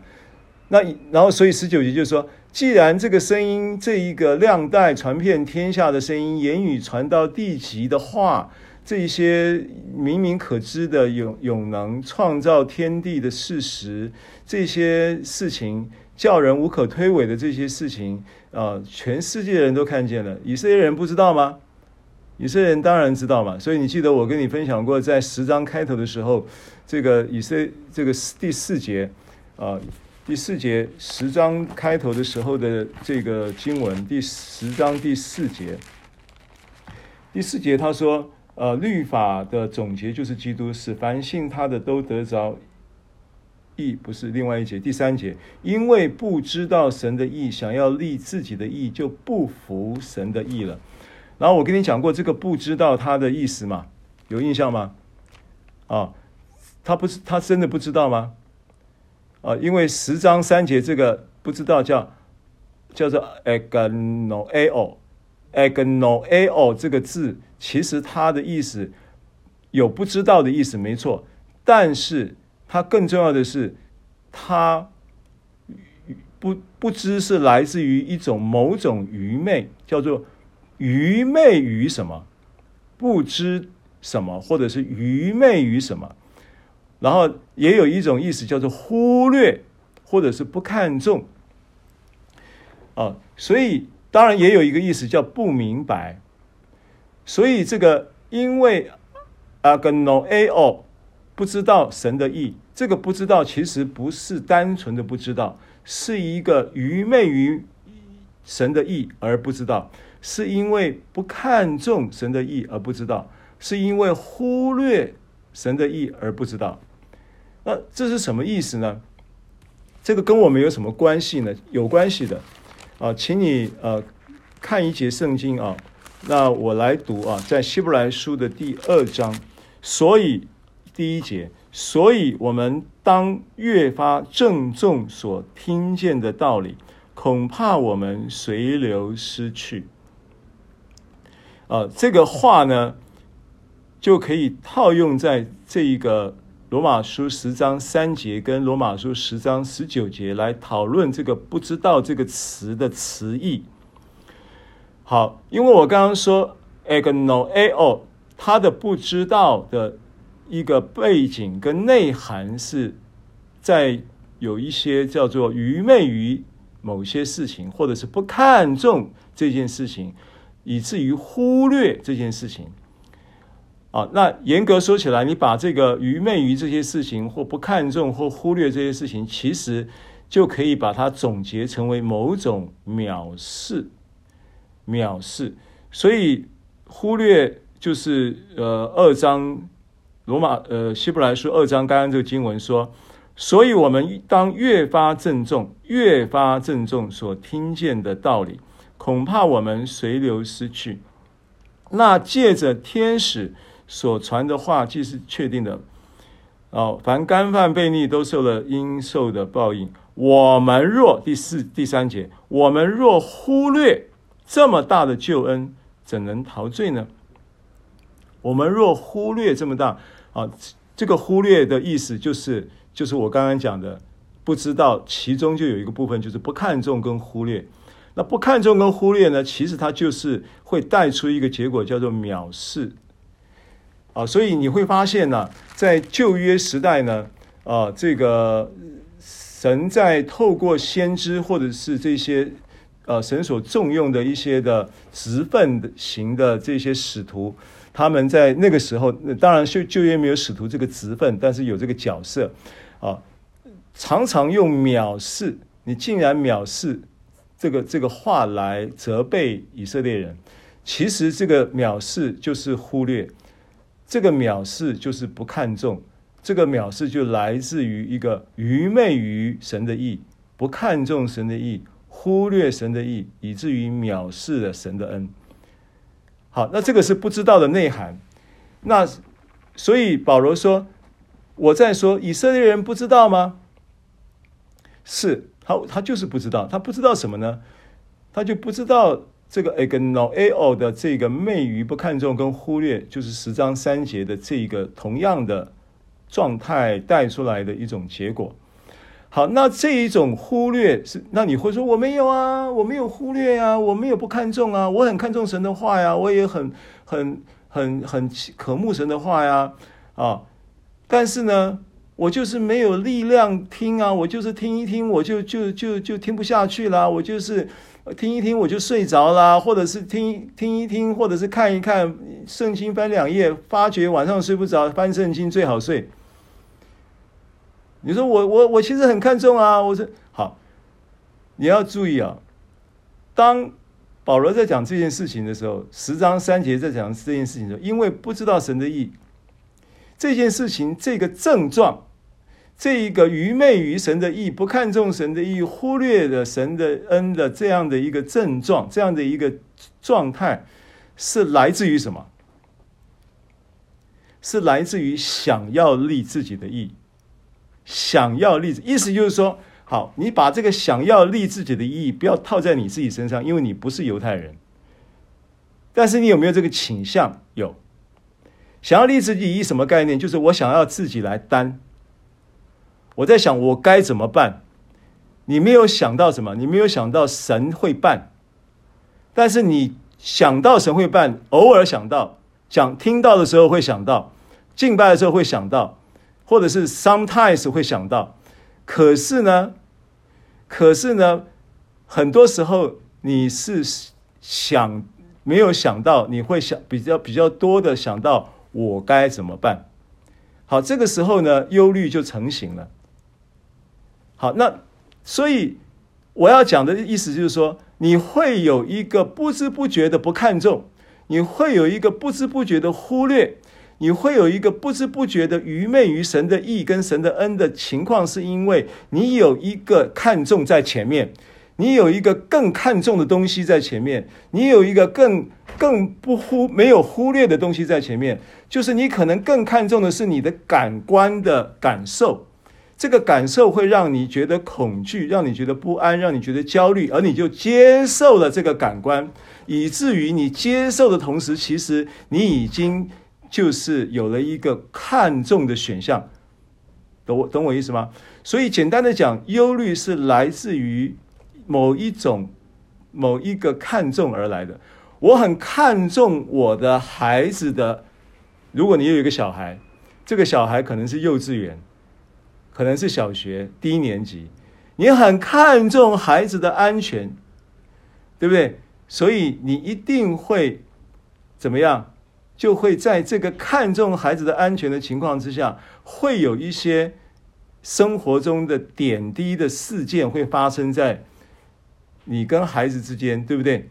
那然后，所以十九节就说，既然这个声音，这一个亮带传遍天下的声音，言语传到地极的话，这些明明可知的永永能创造天地的事实，这些事情。叫人无可推诿的这些事情啊，全世界人都看见了。以色列人不知道吗？以色列人当然知道嘛。所以你记得我跟你分享过，在十章开头的时候，这个以色这个第四节啊，第四节十章开头的时候的这个经文，第十章第四节，第四节他说，呃，律法的总结就是基督，使凡信他的都得着。义不是另外一节，第三节，因为不知道神的义，想要立自己的义，就不服神的义了。然后我跟你讲过这个不知道他的意思吗？有印象吗？啊，他不是他真的不知道吗？啊，因为十章三节这个不知道叫叫做 agnoeo，agnoeo 这个字其实它的意思有不知道的意思，没错，但是。它更重要的是，他不不知是来自于一种某种愚昧，叫做愚昧于什么，不知什么，或者是愚昧于什么。然后也有一种意思叫做忽略，或者是不看重。啊，所以当然也有一个意思叫不明白。所以这个因为 agnoeo。不知道神的意。这个不知道其实不是单纯的不知道，是一个愚昧于神的意而不知道，是因为不看重神的意而不知道，是因为忽略神的意而不知道。那这是什么意思呢？这个跟我们有什么关系呢？有关系的啊，请你呃看一节圣经啊。那我来读啊，在希伯来书的第二章，所以第一节，所以我们当越发郑重所听见的道理，恐怕我们随流失去。啊，这个话呢，就可以套用在这一个。罗马书十章三节跟罗马书十章十九节来讨论这个“不知道”这个词的词义。好，因为我刚刚说 agnoeo，他的不知道的一个背景跟内涵是在有一些叫做愚昧于某些事情，或者是不看重这件事情，以至于忽略这件事情。啊，那严格说起来，你把这个愚昧于这些事情，或不看重，或忽略这些事情，其实就可以把它总结成为某种藐视，藐视。所以忽略就是呃二章罗马呃希伯来书二章刚刚这个经文说，所以我们当越发郑重，越发郑重所听见的道理，恐怕我们随流失去。那借着天使。所传的话既是确定的，哦，凡干犯悖逆都受了应受的报应。我们若第四第三节，我们若忽略这么大的救恩，怎能陶醉呢？我们若忽略这么大啊，这个忽略的意思就是，就是我刚刚讲的，不知道其中就有一个部分就是不看重跟忽略。那不看重跟忽略呢，其实它就是会带出一个结果，叫做藐视。啊，所以你会发现呢，在旧约时代呢，啊，这个神在透过先知或者是这些呃神所重用的一些的职分型的这些使徒，他们在那个时候，当然旧旧约没有使徒这个职分，但是有这个角色啊，常常用藐视，你竟然藐视这个这个话来责备以色列人，其实这个藐视就是忽略。这个藐视就是不看重，这个藐视就来自于一个愚昧于神的意，不看重神的意，忽略神的意，以至于藐视了神的恩。好，那这个是不知道的内涵。那所以保罗说：“我在说以色列人不知道吗？是他，他就是不知道，他不知道什么呢？他就不知道。”这个 agnoeo 的这个昧于不看重跟忽略，就是十章三节的这个同样的状态带出来的一种结果。好，那这一种忽略是，那你会说我没有啊，我没有忽略啊，我没有不看重啊，我很看重神的话呀，我也很很很很渴慕神的话呀，啊，但是呢，我就是没有力量听啊，我就是听一听我就就就就听不下去了，我就是。听一听我就睡着了，或者是听听一听，或者是看一看圣经翻两页，发觉晚上睡不着，翻圣经最好睡。你说我我我其实很看重啊，我说好，你要注意啊。当保罗在讲这件事情的时候，十章三节在讲这件事情的时候，因为不知道神的意，这件事情这个症状。这一个愚昧于神的意，不看重神的意，忽略了神的恩的这样的一个症状，这样的一个状态，是来自于什么？是来自于想要立自己的意，想要立，意思就是说，好，你把这个想要立自己的意，不要套在你自己身上，因为你不是犹太人。但是你有没有这个倾向？有，想要立自己意什么概念？就是我想要自己来担。我在想，我该怎么办？你没有想到什么？你没有想到神会办，但是你想到神会办，偶尔想到，想听到的时候会想到，敬拜的时候会想到，或者是 sometimes 会想到。可是呢，可是呢，很多时候你是想没有想到，你会想比较比较多的想到我该怎么办。好，这个时候呢，忧虑就成型了。好，那所以我要讲的意思就是说，你会有一个不知不觉的不看重，你会有一个不知不觉的忽略，你会有一个不知不觉的愚昧于神的意跟神的恩的情况，是因为你有一个看重在前面，你有一个更看重的东西在前面，你有一个更更不忽没有忽略的东西在前面，就是你可能更看重的是你的感官的感受。这个感受会让你觉得恐惧，让你觉得不安，让你觉得焦虑，而你就接受了这个感官，以至于你接受的同时，其实你已经就是有了一个看重的选项。懂我懂我意思吗？所以简单的讲，忧虑是来自于某一种某一个看重而来的。我很看重我的孩子的，如果你有一个小孩，这个小孩可能是幼稚园。可能是小学低年级，你很看重孩子的安全，对不对？所以你一定会怎么样？就会在这个看重孩子的安全的情况之下，会有一些生活中的点滴的事件会发生在你跟孩子之间，对不对？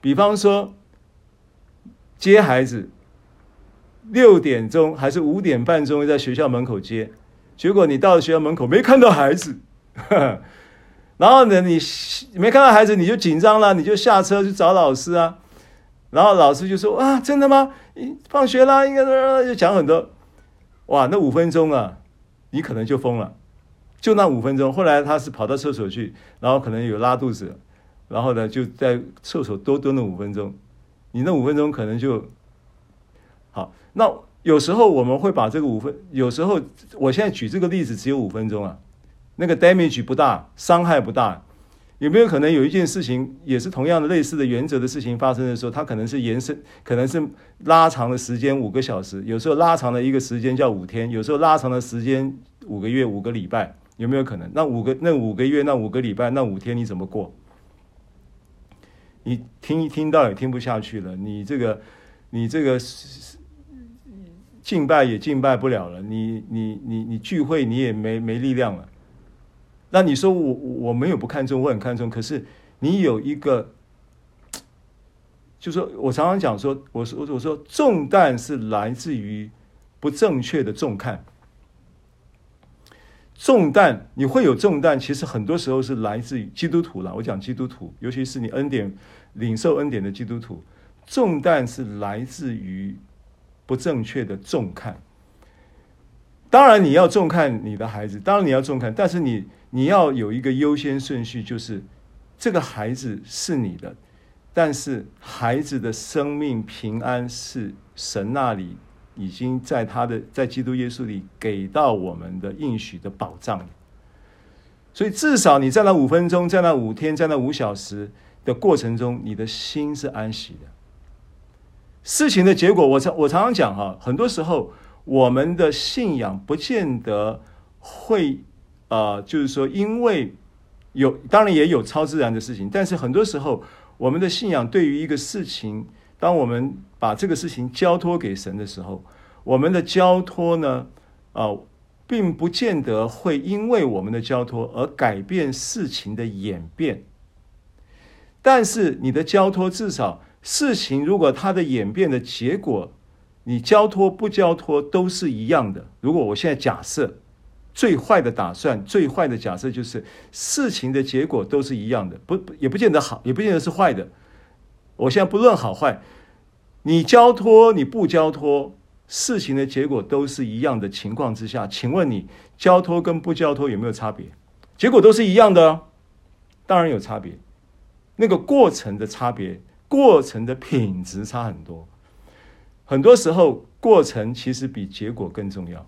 比方说接孩子，六点钟还是五点半钟在学校门口接。结果你到了学校门口没看到孩子，然后呢，你没看到孩子，你就紧张了，你就下车去找老师啊。然后老师就说：“啊，真的吗？放学啦，应该就讲很多。哇，那五分钟啊，你可能就疯了，就那五分钟。后来他是跑到厕所去，然后可能有拉肚子，然后呢就在厕所多蹲了五分钟。你那五分钟可能就好那。”有时候我们会把这个五分，有时候我现在举这个例子只有五分钟啊，那个 damage 不大，伤害不大，有没有可能有一件事情也是同样的类似的原则的事情发生的时候，它可能是延伸，可能是拉长的时间五个小时，有时候拉长的一个时间叫五天，有时候拉长的时间五个月、五个礼拜，有没有可能？那五个、那五个月、那五个礼拜、那五天你怎么过？你听一听到也听不下去了，你这个，你这个。敬拜也敬拜不了了，你你你你聚会你也没没力量了。那你说我我没有不看重，我很看重。可是你有一个，就说我常常讲说，我说我说重担是来自于不正确的重看。重担你会有重担，其实很多时候是来自于基督徒了。我讲基督徒，尤其是你恩典领受恩典的基督徒，重担是来自于。不正确的重看，当然你要重看你的孩子，当然你要重看，但是你你要有一个优先顺序，就是这个孩子是你的，但是孩子的生命平安是神那里已经在他的在基督耶稣里给到我们的应许的保障，所以至少你在那五分钟，在那五天，在那五小时的过程中，你的心是安息的。事情的结果，我常我常常讲哈，很多时候我们的信仰不见得会啊、呃，就是说，因为有当然也有超自然的事情，但是很多时候我们的信仰对于一个事情，当我们把这个事情交托给神的时候，我们的交托呢，啊、并不见得会因为我们的交托而改变事情的演变，但是你的交托至少。事情如果它的演变的结果，你交托不交托都是一样的。如果我现在假设最坏的打算，最坏的假设就是事情的结果都是一样的，不也不见得好，也不见得是坏的。我现在不论好坏，你交托你不交托，事情的结果都是一样的情况之下，请问你交托跟不交托有没有差别？结果都是一样的，当然有差别，那个过程的差别。过程的品质差很多，很多时候过程其实比结果更重要。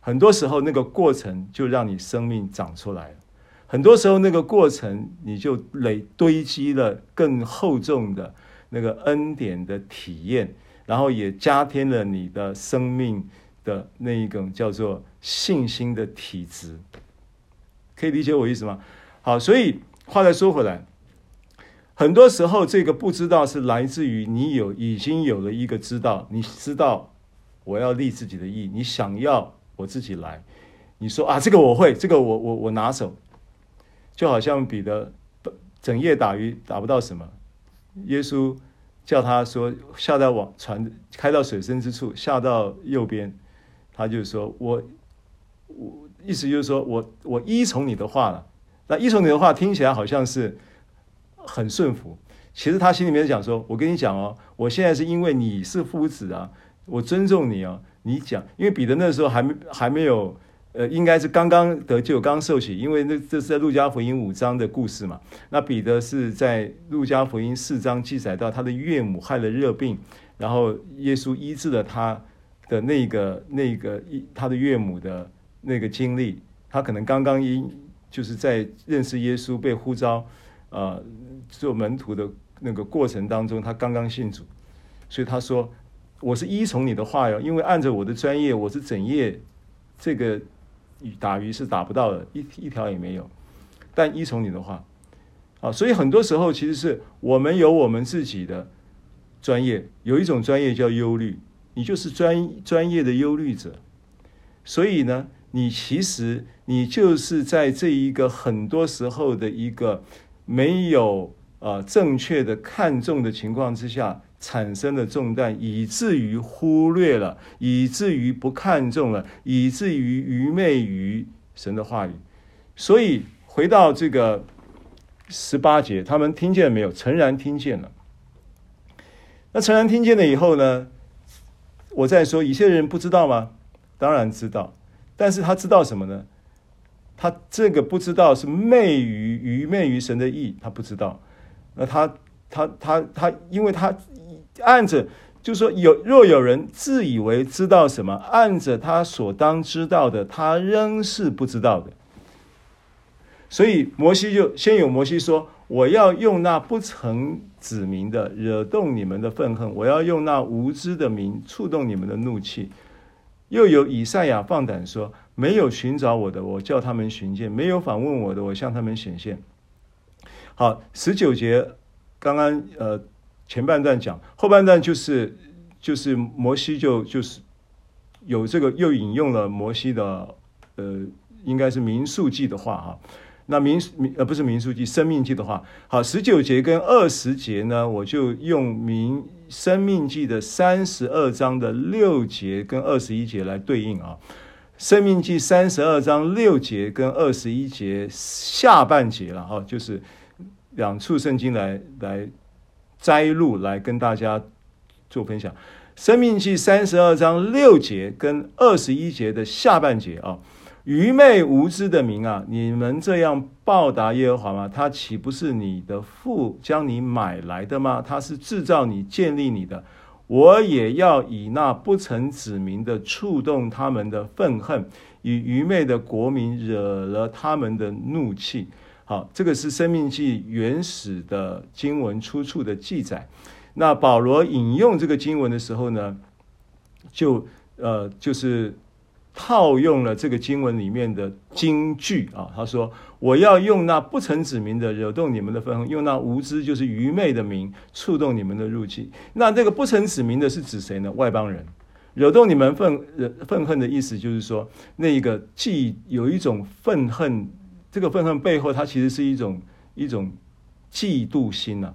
很多时候那个过程就让你生命长出来了，很多时候那个过程你就累堆积了更厚重的那个恩典的体验，然后也加添了你的生命的那一种叫做信心的体质。可以理解我意思吗？好，所以话再说回来。很多时候，这个不知道是来自于你有已经有了一个知道，你知道我要立自己的意，你想要我自己来，你说啊，这个我会，这个我我我拿手，就好像彼得整夜打鱼打不到什么，耶稣叫他说下到网船开到水深之处，下到右边，他就说我我意思就是说我我依从你的话了，那依从你的话听起来好像是很顺服。其实他心里面讲说：“我跟你讲哦，我现在是因为你是夫子啊，我尊重你哦。你讲，因为彼得那时候还没还没有，呃，应该是刚刚得救，刚受洗。因为那这是在路加福音五章的故事嘛。那彼得是在路加福音四章记载到他的岳母害了热病，然后耶稣医治了他的那个那个一他的岳母的那个经历。他可能刚刚因就是在认识耶稣被呼召，呃，做门徒的。”那个过程当中，他刚刚信主，所以他说：“我是依从你的话哟，因为按照我的专业，我是整夜这个打鱼是打不到的，一一条也没有。但依从你的话，啊，所以很多时候其实是我们有我们自己的专业，有一种专业叫忧虑，你就是专专业的忧虑者。所以呢，你其实你就是在这一个很多时候的一个没有。”啊，正确的看重的情况之下产生的重担，以至于忽略了，以至于不看重了，以至于愚昧于神的话语。所以回到这个十八节，他们听见了没有？诚然听见了。那诚然听见了以后呢？我再说，一些人不知道吗？当然知道，但是他知道什么呢？他这个不知道是昧于愚昧于神的意，他不知道。那他他他他，因为他按着，就说有若有人自以为知道什么，按着他所当知道的，他仍是不知道的。所以摩西就先有摩西说：“我要用那不曾指明的惹动你们的愤恨，我要用那无知的名触动你们的怒气。”又有以赛亚放胆说：“没有寻找我的，我叫他们寻见；没有访问我的，我向他们显现。”好，十九节刚刚呃前半段讲，后半段就是就是摩西就就是有这个又引用了摩西的呃应该是民数记的话哈，那民民呃不是民数记生命记的话，好，十九节跟二十节呢，我就用民生命记的三十二章的六节跟二十一节来对应啊，生命记三十二章六节跟二十一节下半节了哈，就是。两处圣经来来摘录，来跟大家做分享。生命记三十二章六节跟二十一节的下半节啊，愚昧无知的民啊，你们这样报答耶和华吗？他岂不是你的父将你买来的吗？他是制造你、建立你的。我也要以那不曾指明的触动他们的愤恨，以愚昧的国民惹了他们的怒气。好，这个是《生命记》原始的经文出处的记载。那保罗引用这个经文的时候呢，就呃就是套用了这个经文里面的金句啊。他说：“我要用那不曾指明的惹动你们的愤恨，用那无知就是愚昧的名触动你们的怒气。”那这个不曾指明的是指谁呢？外邦人惹动你们愤愤恨的意思，就是说那个既有一种愤恨。这个愤恨背后，它其实是一种一种嫉妒心呐，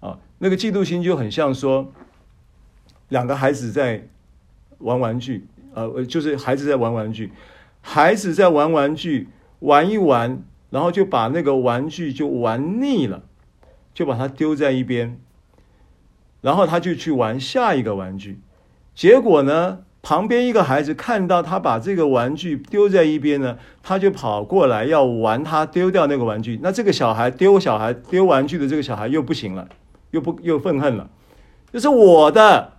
啊，那个嫉妒心就很像说，两个孩子在玩玩具，呃，就是孩子在玩玩具，孩子在玩玩具，玩一玩，然后就把那个玩具就玩腻了，就把它丢在一边，然后他就去玩下一个玩具，结果呢？旁边一个孩子看到他把这个玩具丢在一边呢，他就跑过来要玩他丢掉那个玩具。那这个小孩丢小孩丢玩具的这个小孩又不行了，又不又愤恨了，这是我的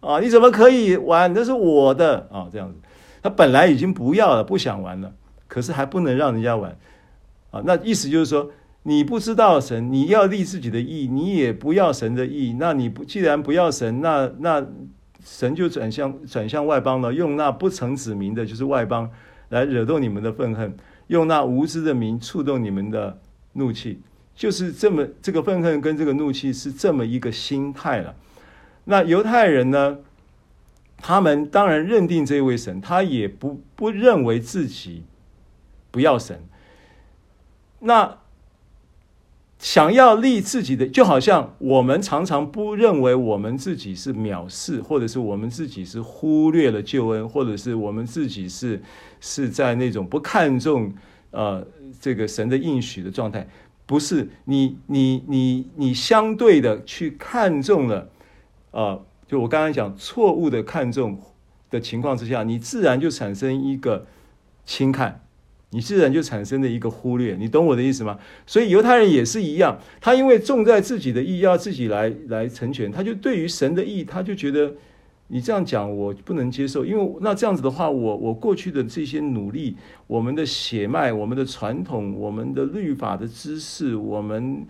啊！你怎么可以玩？这是我的啊！这样子，他本来已经不要了，不想玩了，可是还不能让人家玩啊！那意思就是说，你不知道神，你要立自己的意，你也不要神的意。那你不既然不要神，那那。神就转向转向外邦了，用那不曾指明的，就是外邦，来惹动你们的愤恨；用那无知的名触动你们的怒气，就是这么这个愤恨跟这个怒气是这么一个心态了。那犹太人呢，他们当然认定这位神，他也不不认为自己不要神。那想要立自己的，就好像我们常常不认为我们自己是藐视，或者是我们自己是忽略了救恩，或者是我们自己是是在那种不看重呃这个神的应许的状态。不是你你你你相对的去看重了，呃，就我刚刚讲错误的看重的情况之下，你自然就产生一个轻看，你自然就产生了一个忽略，你懂我的意思吗？所以犹太人也是一样，他因为重在自己的意，要自己来来成全，他就对于神的意，他就觉得。你这样讲我不能接受，因为那这样子的话，我我过去的这些努力，我们的血脉、我们的传统、我们的律法的知识，我们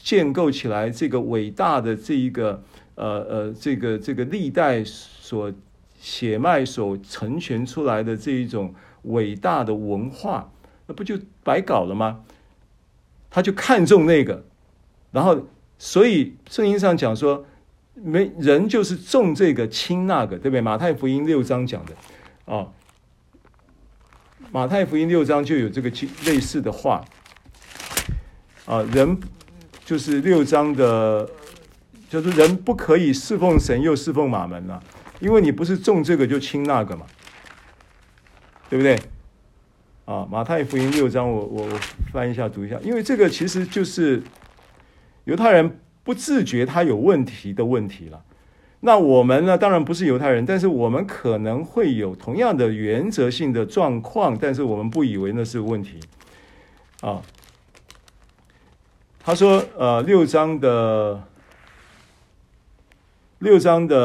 建构起来这个伟大的这一个呃呃这个这个历代所血脉所成全出来的这一种伟大的文化，那不就白搞了吗？他就看重那个，然后所以圣经上讲说。没人就是重这个轻那个，对不对？马太福音六章讲的，哦，马太福音六章就有这个类似的话，啊，人就是六章的，就是人不可以侍奉神又侍奉马门了，因为你不是重这个就轻那个嘛，对不对？啊，马太福音六章我，我我翻一下读一下，因为这个其实就是犹太人。不自觉他有问题的问题了，那我们呢？当然不是犹太人，但是我们可能会有同样的原则性的状况，但是我们不以为那是问题啊。他说：“呃，六章的六章的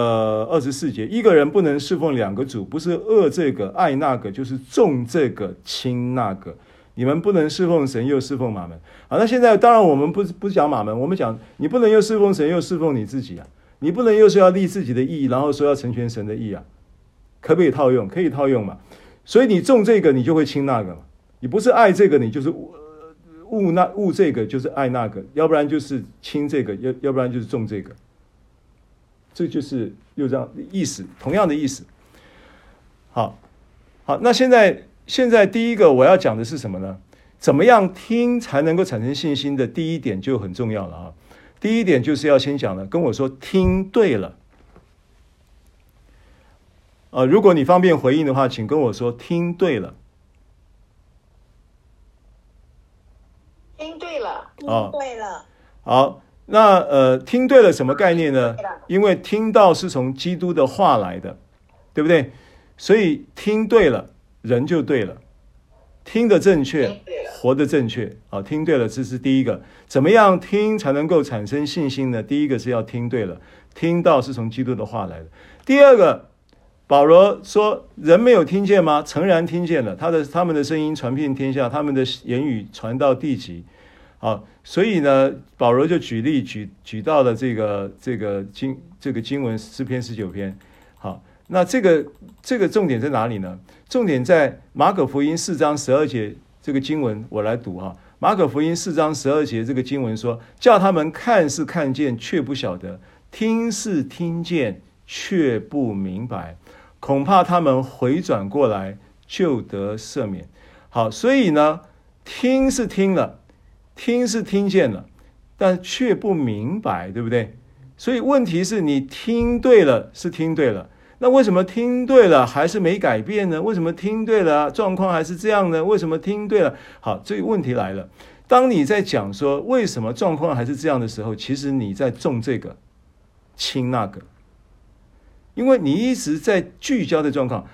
二十四节，一个人不能侍奉两个主，不是恶这个爱那个，就是重这个轻那个。”你们不能侍奉神又侍奉马门。好，那现在当然我们不不讲马门，我们讲你不能又侍奉神又侍奉你自己啊，你不能又是要立自己的义，然后说要成全神的义啊，可不可以套用？可以套用嘛。所以你重这个，你就会轻那个嘛。你不是爱这个，你就是恶那恶这个，就是爱那个，要不然就是轻这个，要要不然就是重这个。这就是又这样意思，同样的意思。好，好，那现在。现在第一个我要讲的是什么呢？怎么样听才能够产生信心的第一点就很重要了啊！第一点就是要先讲了，跟我说听对了。呃，如果你方便回应的话，请跟我说听对了。听对了，啊，听对了。好，那呃，听对了什么概念呢？因为听到是从基督的话来的，对不对？所以听对了。人就对了，听得正确，活得正确。好，听对了，这是第一个。怎么样听才能够产生信心呢？第一个是要听对了，听到是从基督的话来的。第二个，保罗说，人没有听见吗？诚然听见了，他的他们的声音传遍天下，他们的言语传到地极。好，所以呢，保罗就举例举举到了这个这个经这个经文诗篇十九篇。好。那这个这个重点在哪里呢？重点在马可福音四章十二节这个经文，我来读哈。马可福音四章十二节这个经文说：“叫他们看是看见，却不晓得；听是听见，却不明白。恐怕他们回转过来，就得赦免。”好，所以呢，听是听了，听是听见了，但却不明白，对不对？所以问题是你听对了，是听对了。那为什么听对了还是没改变呢？为什么听对了状况还是这样呢？为什么听对了？好，这个问题来了。当你在讲说为什么状况还是这样的时候，其实你在重这个，轻那个，因为你一直在聚焦的状况。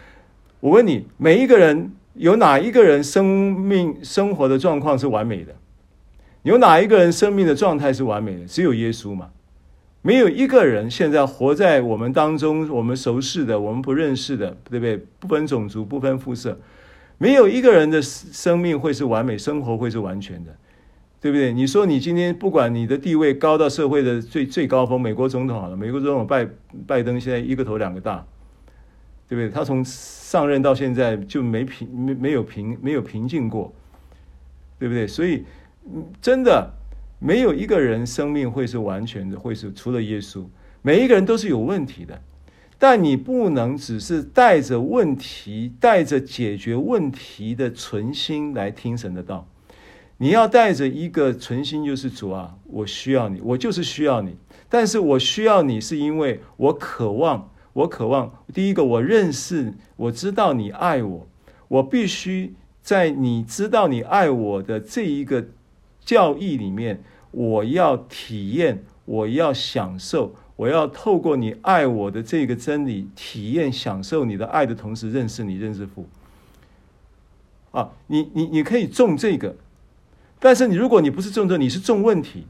我问你，每一个人有哪一个人生命生活的状况是完美的？有哪一个人生命的状态是完美的？只有耶稣嘛。没有一个人现在活在我们当中，我们熟识的，我们不认识的，对不对？不分种族，不分肤色，没有一个人的生命会是完美，生活会是完全的，对不对？你说你今天不管你的地位高到社会的最最高峰，美国总统好了，美国总统拜拜登现在一个头两个大，对不对？他从上任到现在就没平没没有平没有平静过，对不对？所以真的。没有一个人生命会是完全的，会是除了耶稣，每一个人都是有问题的。但你不能只是带着问题、带着解决问题的存心来听神的道。你要带着一个存心，就是主啊，我需要你，我就是需要你。但是我需要你，是因为我渴望，我渴望第一个，我认识，我知道你爱我，我必须在你知道你爱我的这一个教义里面，我要体验，我要享受。我要透过你爱我的这个真理，体验享受你的爱的同时，认识你，认识父。啊，你你你可以种这个，但是你如果你不是种这，你是种问题，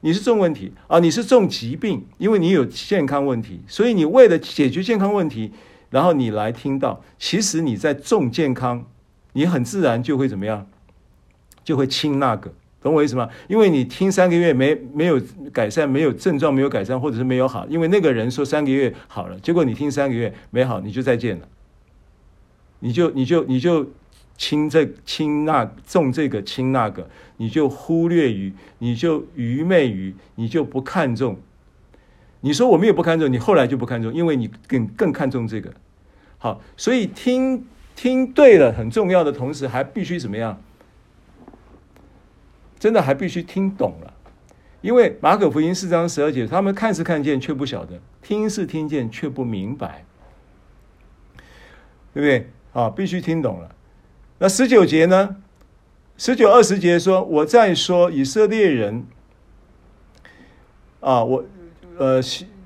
你是种问题啊，你是种疾病，因为你有健康问题，所以你为了解决健康问题，然后你来听到，其实你在种健康，你很自然就会怎么样，就会轻那个。懂我意思吗？因为你听三个月没没有改善，没有症状没有改善，或者是没有好，因为那个人说三个月好了，结果你听三个月没好，你就再见了，你就你就你就轻这轻那重这个轻那个，你就忽略于，你就愚昧于，你就不看重。你说我们也不看重，你后来就不看重，因为你更更看重这个。好，所以听听对了很重要的同时，还必须怎么样？真的还必须听懂了，因为马可福音四章十二节，他们看是看见，却不晓得；听是听见，却不明白，对不对？啊，必须听懂了。那十九节呢？十九二十节说：“我在说以色列人啊，我呃，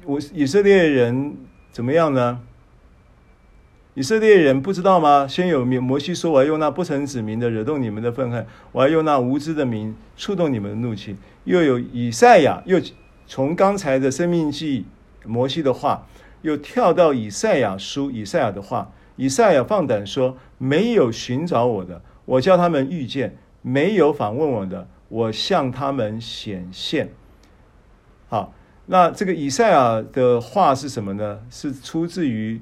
我以色列人怎么样呢？”以色列人不知道吗？先有摩西说：“我要用那不曾指名的惹动你们的愤恨，我要用那无知的名触动你们的怒气。”又有以赛亚，又从刚才的生命记摩西的话，又跳到以赛亚书以赛亚的话。以赛亚放胆说：“没有寻找我的，我叫他们遇见；没有访问我的，我向他们显现。”好，那这个以赛亚的话是什么呢？是出自于。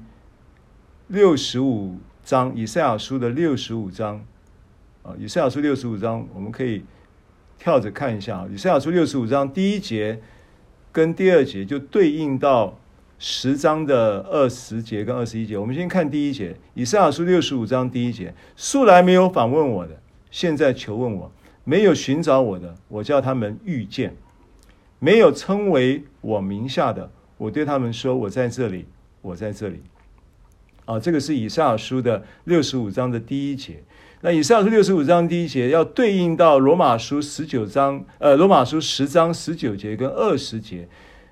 六十五章，以赛亚书的六十五章，啊，以赛亚书六十五章，我们可以跳着看一下啊。以赛亚书六十五章第一节跟第二节就对应到十章的二十节跟二十一节。我们先看第一节，以赛亚书六十五章第一节：素来没有访问我的，现在求问我；没有寻找我的，我叫他们遇见；没有称为我名下的，我对他们说：我在这里，我在这里。啊，这个是以赛亚书的六十五章的第一节。那以赛亚书六十五章第一节要对应到罗马书十九章，呃，罗马书十章十九节跟二十节，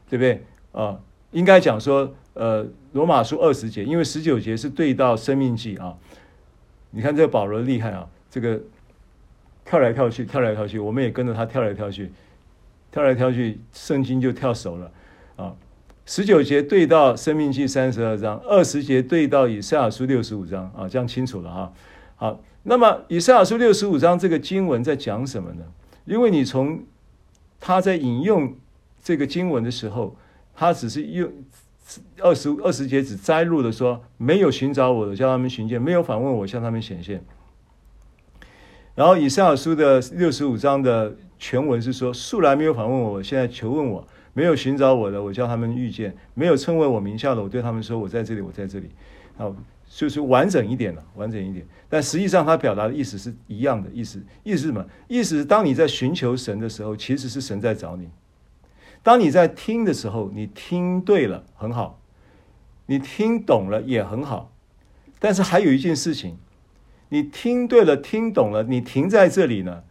对不对？啊，应该讲说，呃，罗马书二十节，因为十九节是对到生命记啊。你看这个保罗厉害啊，这个跳来跳去，跳来跳去，我们也跟着他跳来跳去，跳来跳去，圣经就跳熟了。十九节对到生命记三十二章，二十节对到以赛亚书六十五章啊，这样清楚了哈。好，那么以赛亚书六十五章这个经文在讲什么呢？因为你从他在引用这个经文的时候，他只是用二十二十节只摘录的说，没有寻找我的，叫他们寻见；没有访问我，向他们显现。然后以赛亚书的六十五章的全文是说，素来没有访问我，现在求问我。没有寻找我的，我叫他们遇见；没有称为我名下的，我对他们说：“我在这里，我在这里。”好，就是完整一点了，完整一点。但实际上，他表达的意思是一样的意思。意思是什么？意思是当你在寻求神的时候，其实是神在找你；当你在听的时候，你听对了，很好；你听懂了也很好。但是还有一件事情，你听对了，听懂了，你停在这里呢，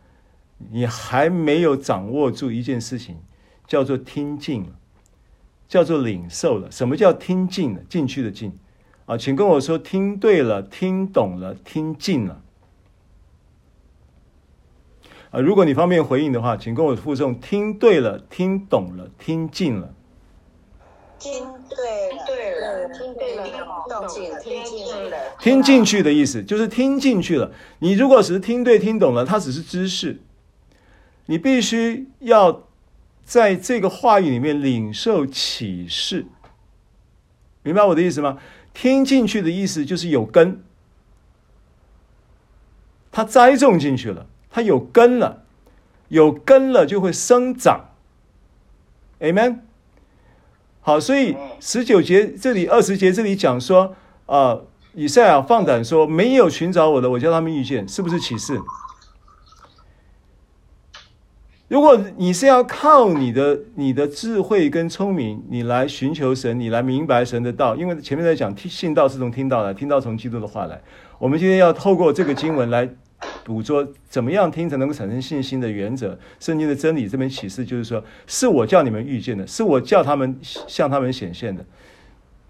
你还没有掌握住一件事情。叫做听进了，叫做领受了。什么叫听进了？进去的进啊，请跟我说，听对了，听懂了，听进了啊。如果你方便回应的话，请跟我附送：听对了，听懂了，听进了。听对了，对了，听对了，听进了，听进了。听进去的意思就是听进去了。你如果只是听对、听懂了，它只是知识。你必须要。在这个话语里面领受启示，明白我的意思吗？听进去的意思就是有根，它栽种进去了，它有根了，有根了就会生长。Amen。好，所以十九节这里，二十节这里讲说，啊、呃，以赛亚放胆说，没有寻找我的，我叫他们遇见，是不是启示？如果你是要靠你的你的智慧跟聪明，你来寻求神，你来明白神的道，因为前面在讲听信道是从听到来，听到从基督的话来。我们今天要透过这个经文来捕捉怎么样听才能够产生信心的原则。圣经的真理这边启示就是说，是我叫你们遇见的，是我叫他们向他们显现的，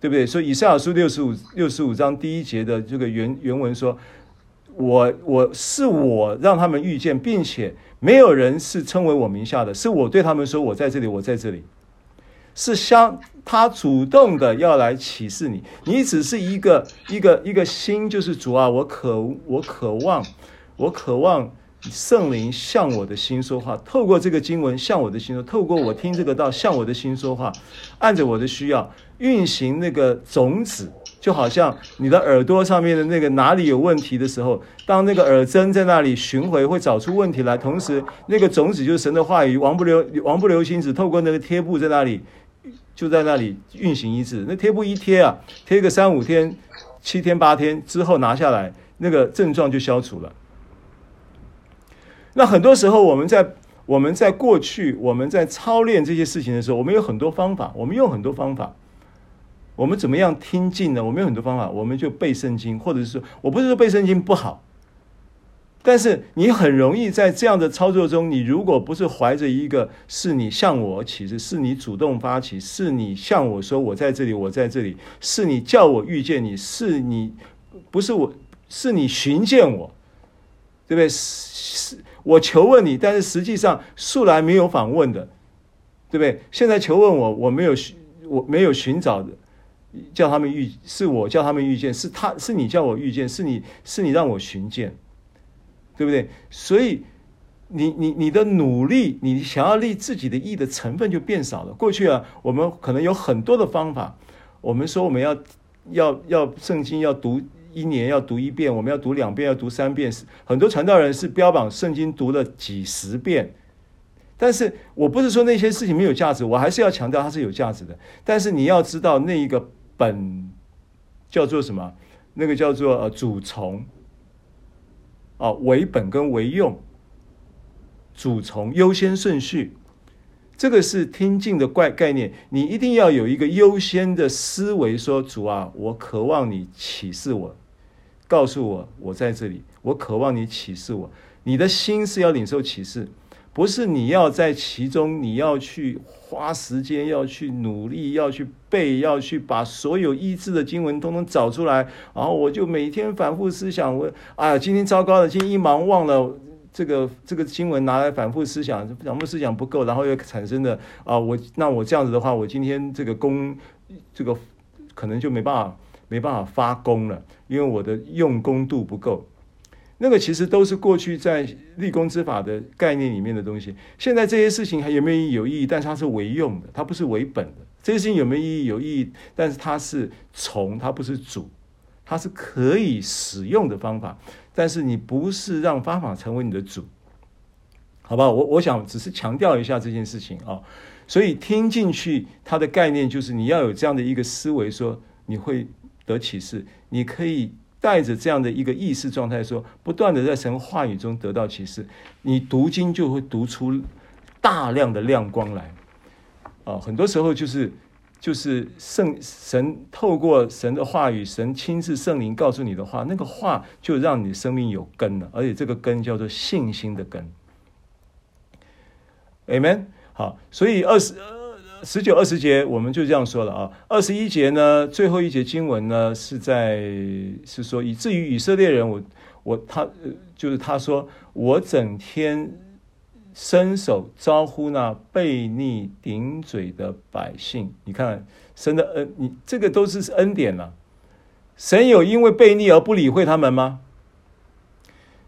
对不对？所以以赛亚书六十五六十五章第一节的这个原原文说，我我是我让他们遇见，并且。没有人是称为我名下的，是我对他们说：“我在这里，我在这里。”是相他主动的要来启示你，你只是一个一个一个心，就是主啊，我渴我渴望，我渴望圣灵向我的心说话，透过这个经文向我的心说，透过我听这个道向我的心说话，按着我的需要运行那个种子。就好像你的耳朵上面的那个哪里有问题的时候，当那个耳针在那里巡回，会找出问题来。同时，那个种子就是神的话语，王不留王不留心，只透过那个贴布在那里，就在那里运行一次。那贴布一贴啊，贴个三五天、七天、八天之后拿下来，那个症状就消除了。那很多时候，我们在我们在过去我们在操练这些事情的时候，我们有很多方法，我们用很多方法。我们怎么样听进呢？我们有很多方法，我们就背圣经，或者是说，我不是说背圣经不好，但是你很容易在这样的操作中，你如果不是怀着一个是你向我起誓，是你主动发起，是你向我说我在这里，我在这里，是你叫我遇见你，是你不是我，是你寻见我，对不对？是我求问你，但是实际上素来没有访问的，对不对？现在求问我，我没有寻，我没有寻找的。叫他们遇，是我叫他们遇见，是他是你叫我遇见，是你是你让我寻见，对不对？所以你你你的努力，你想要立自己的义的成分就变少了。过去啊，我们可能有很多的方法，我们说我们要要要圣经要读一年要读一遍，我们要读两遍要读三遍，很多传道人是标榜圣经读了几十遍。但是我不是说那些事情没有价值，我还是要强调它是有价值的。但是你要知道那一个。本叫做什么？那个叫做呃主从啊，为本跟为用，主从优先顺序，这个是听进的怪概念。你一定要有一个优先的思维，说主啊，我渴望你启示我，告诉我我在这里，我渴望你启示我。你的心是要领受启示。不是你要在其中，你要去花时间，要去努力，要去背，要去把所有医治的经文通通找出来，然后我就每天反复思想。我啊，今天糟糕了，今天一忙忘了这个这个经文拿来反复思想，反复思想不够，然后又产生的啊，我那我这样子的话，我今天这个功这个可能就没办法没办法发功了，因为我的用功度不够。那个其实都是过去在立功之法的概念里面的东西。现在这些事情还有没有意义？有意义，但是它是为用的，它不是为本的。这些事情有没有意义？有意义，但是它是从，它不是主，它是可以使用的方法。但是你不是让方法成为你的主，好吧？我我想只是强调一下这件事情啊。所以听进去，它的概念就是你要有这样的一个思维，说你会得启示，你可以。带着这样的一个意识状态，说不断的在神话语中得到启示，你读经就会读出大量的亮光来。啊，很多时候就是就是圣神透过神的话语，神亲自圣灵告诉你的话，那个话就让你生命有根了，而且这个根叫做信心的根。Amen。好，所以二十。十九、二十节，我们就这样说了啊。二十一节呢，最后一节经文呢，是在是说，以至于以色列人，我我他就是他说，我整天伸手招呼那悖逆顶嘴的百姓。你看，神的恩，你这个都是恩典了。神有因为悖逆而不理会他们吗？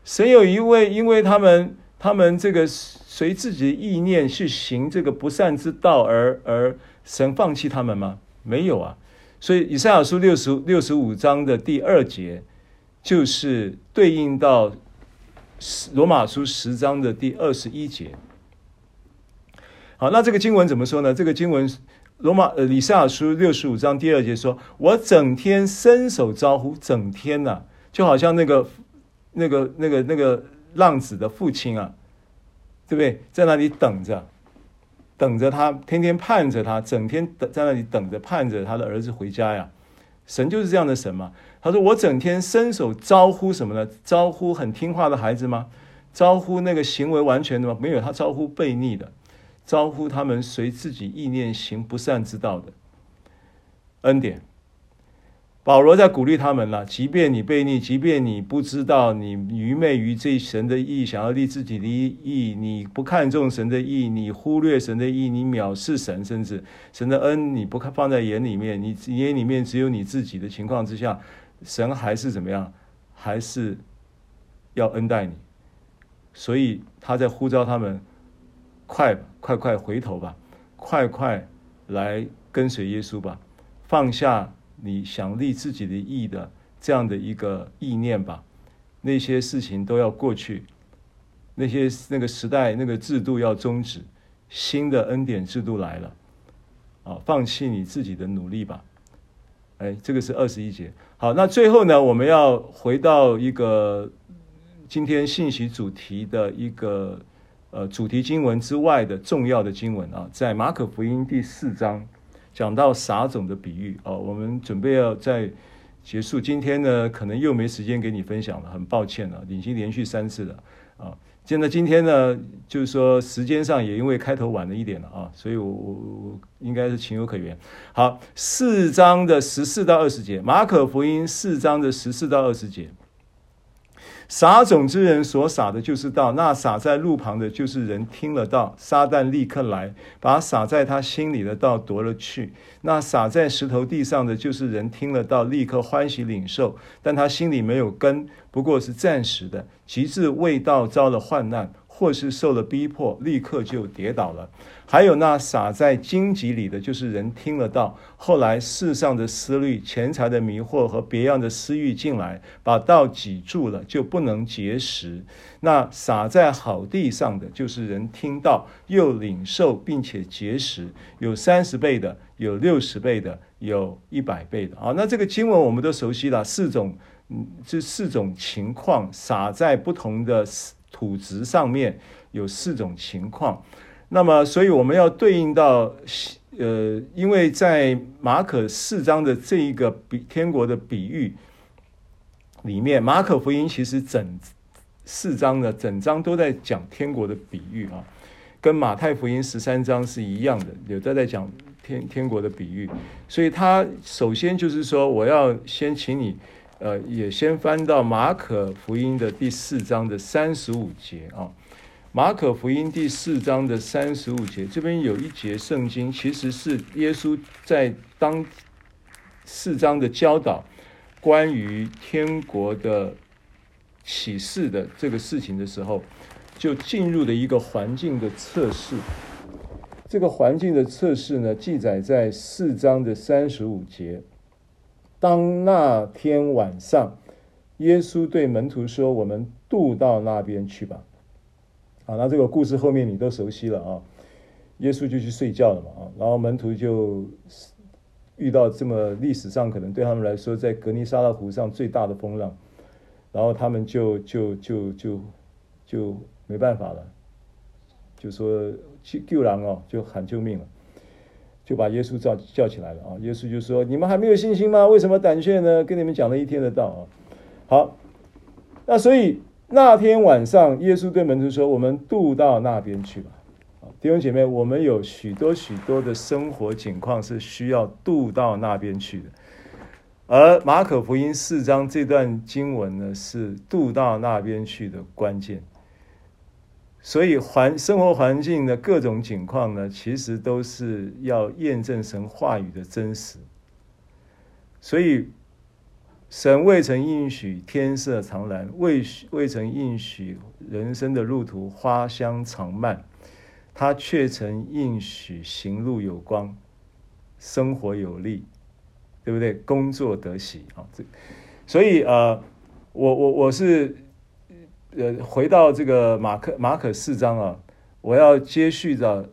神有一位因为他们他们这个。随自己的意念去行这个不善之道而，而神放弃他们吗？没有啊。所以以赛亚书六十六十五章的第二节，就是对应到罗马书十章的第二十一节。好，那这个经文怎么说呢？这个经文罗马呃，以赛亚书六十五章第二节说：“我整天伸手招呼，整天呐、就好像那个那个那个那个浪子的父亲啊，对不对？在那里等着，等着他，天天盼着他，整天等在那里等着，盼着他的儿子回家呀。神就是这样的神嘛。他说：我整天伸手招呼什么呢？招呼很听话的孩子吗？招呼那个行为完全的吗？没有，他招呼悖逆的。”招呼他们随自己意念行不善之道的恩典。保罗在鼓励他们了，即便你悖逆，即便你不知道，你愚昧于这神的意，想要立自己的意，你不看重神的意，你忽略神的意，你藐视神，甚至神的恩你不看放在眼里面，你眼里面只有你自己的情况之下，神还是怎么样？还是要恩待你。所以他在呼召他们。快快快回头吧，快快来跟随耶稣吧，放下你想立自己的意的这样的一个意念吧，那些事情都要过去，那些那个时代那个制度要终止，新的恩典制度来了，啊，放弃你自己的努力吧，哎，这个是二十一节。好，那最后呢，我们要回到一个今天信息主题的一个。呃，主题经文之外的重要的经文啊，在马可福音第四章讲到撒种的比喻哦。我们准备要在结束，今天呢，可能又没时间给你分享了，很抱歉了，已经连续三次了啊。现在今天呢，就是说时间上也因为开头晚了一点了啊，所以我我我应该是情有可原。好，四章的十四到二十节，马可福音四章的十四到二十节。撒种之人所撒的就是道，那撒在路旁的，就是人听了道，撒旦立刻来，把撒在他心里的道夺了去。那撒在石头地上的，就是人听了道，立刻欢喜领受，但他心里没有根，不过是暂时的，其至未道遭了患难。或是受了逼迫，立刻就跌倒了。还有那撒在荆棘里的，就是人听了道，后来世上的思虑、钱财的迷惑和别样的私欲进来，把道挤住了，就不能结实。那撒在好地上的，就是人听到又领受，并且结实，有三十倍的，有六十倍的，有一百倍的。啊，那这个经文我们都熟悉了，四种，嗯，这四种情况撒在不同的。土质上面有四种情况，那么所以我们要对应到，呃，因为在马可四章的这一个比天国的比喻里面，马可福音其实整四章的整章都在讲天国的比喻啊，跟马太福音十三章是一样的，有的在讲天天国的比喻，所以他首先就是说，我要先请你。呃，也先翻到马可福音的第四章的三十五节啊。马可福音第四章的三十五节，这边有一节圣经，其实是耶稣在当四章的教导关于天国的启示的这个事情的时候，就进入了一个环境的测试。这个环境的测试呢，记载在四章的三十五节。当那天晚上，耶稣对门徒说：“我们渡到那边去吧。”啊，那这个故事后面你都熟悉了啊。耶稣就去睡觉了嘛啊，然后门徒就遇到这么历史上可能对他们来说在格尼撒勒湖上最大的风浪，然后他们就就就就就没办法了，就说去救人哦，就喊救命了。就把耶稣叫叫起来了啊！耶稣就说：“你们还没有信心吗？为什么胆怯呢？跟你们讲了一天的道啊！”好，那所以那天晚上，耶稣对门徒说：“我们渡到那边去吧。”弟兄姐妹，我们有许多许多的生活情况是需要渡到那边去的，而马可福音四章这段经文呢，是渡到那边去的关键。所以环生活环境的各种景况呢，其实都是要验证神话语的真实。所以神未曾应许天色常蓝，未未曾应许人生的路途花香常漫，他却曾应许行路有光，生活有力，对不对？工作得喜啊！这所以呃，我我我是。呃，回到这个马可马可四章啊，我要接续着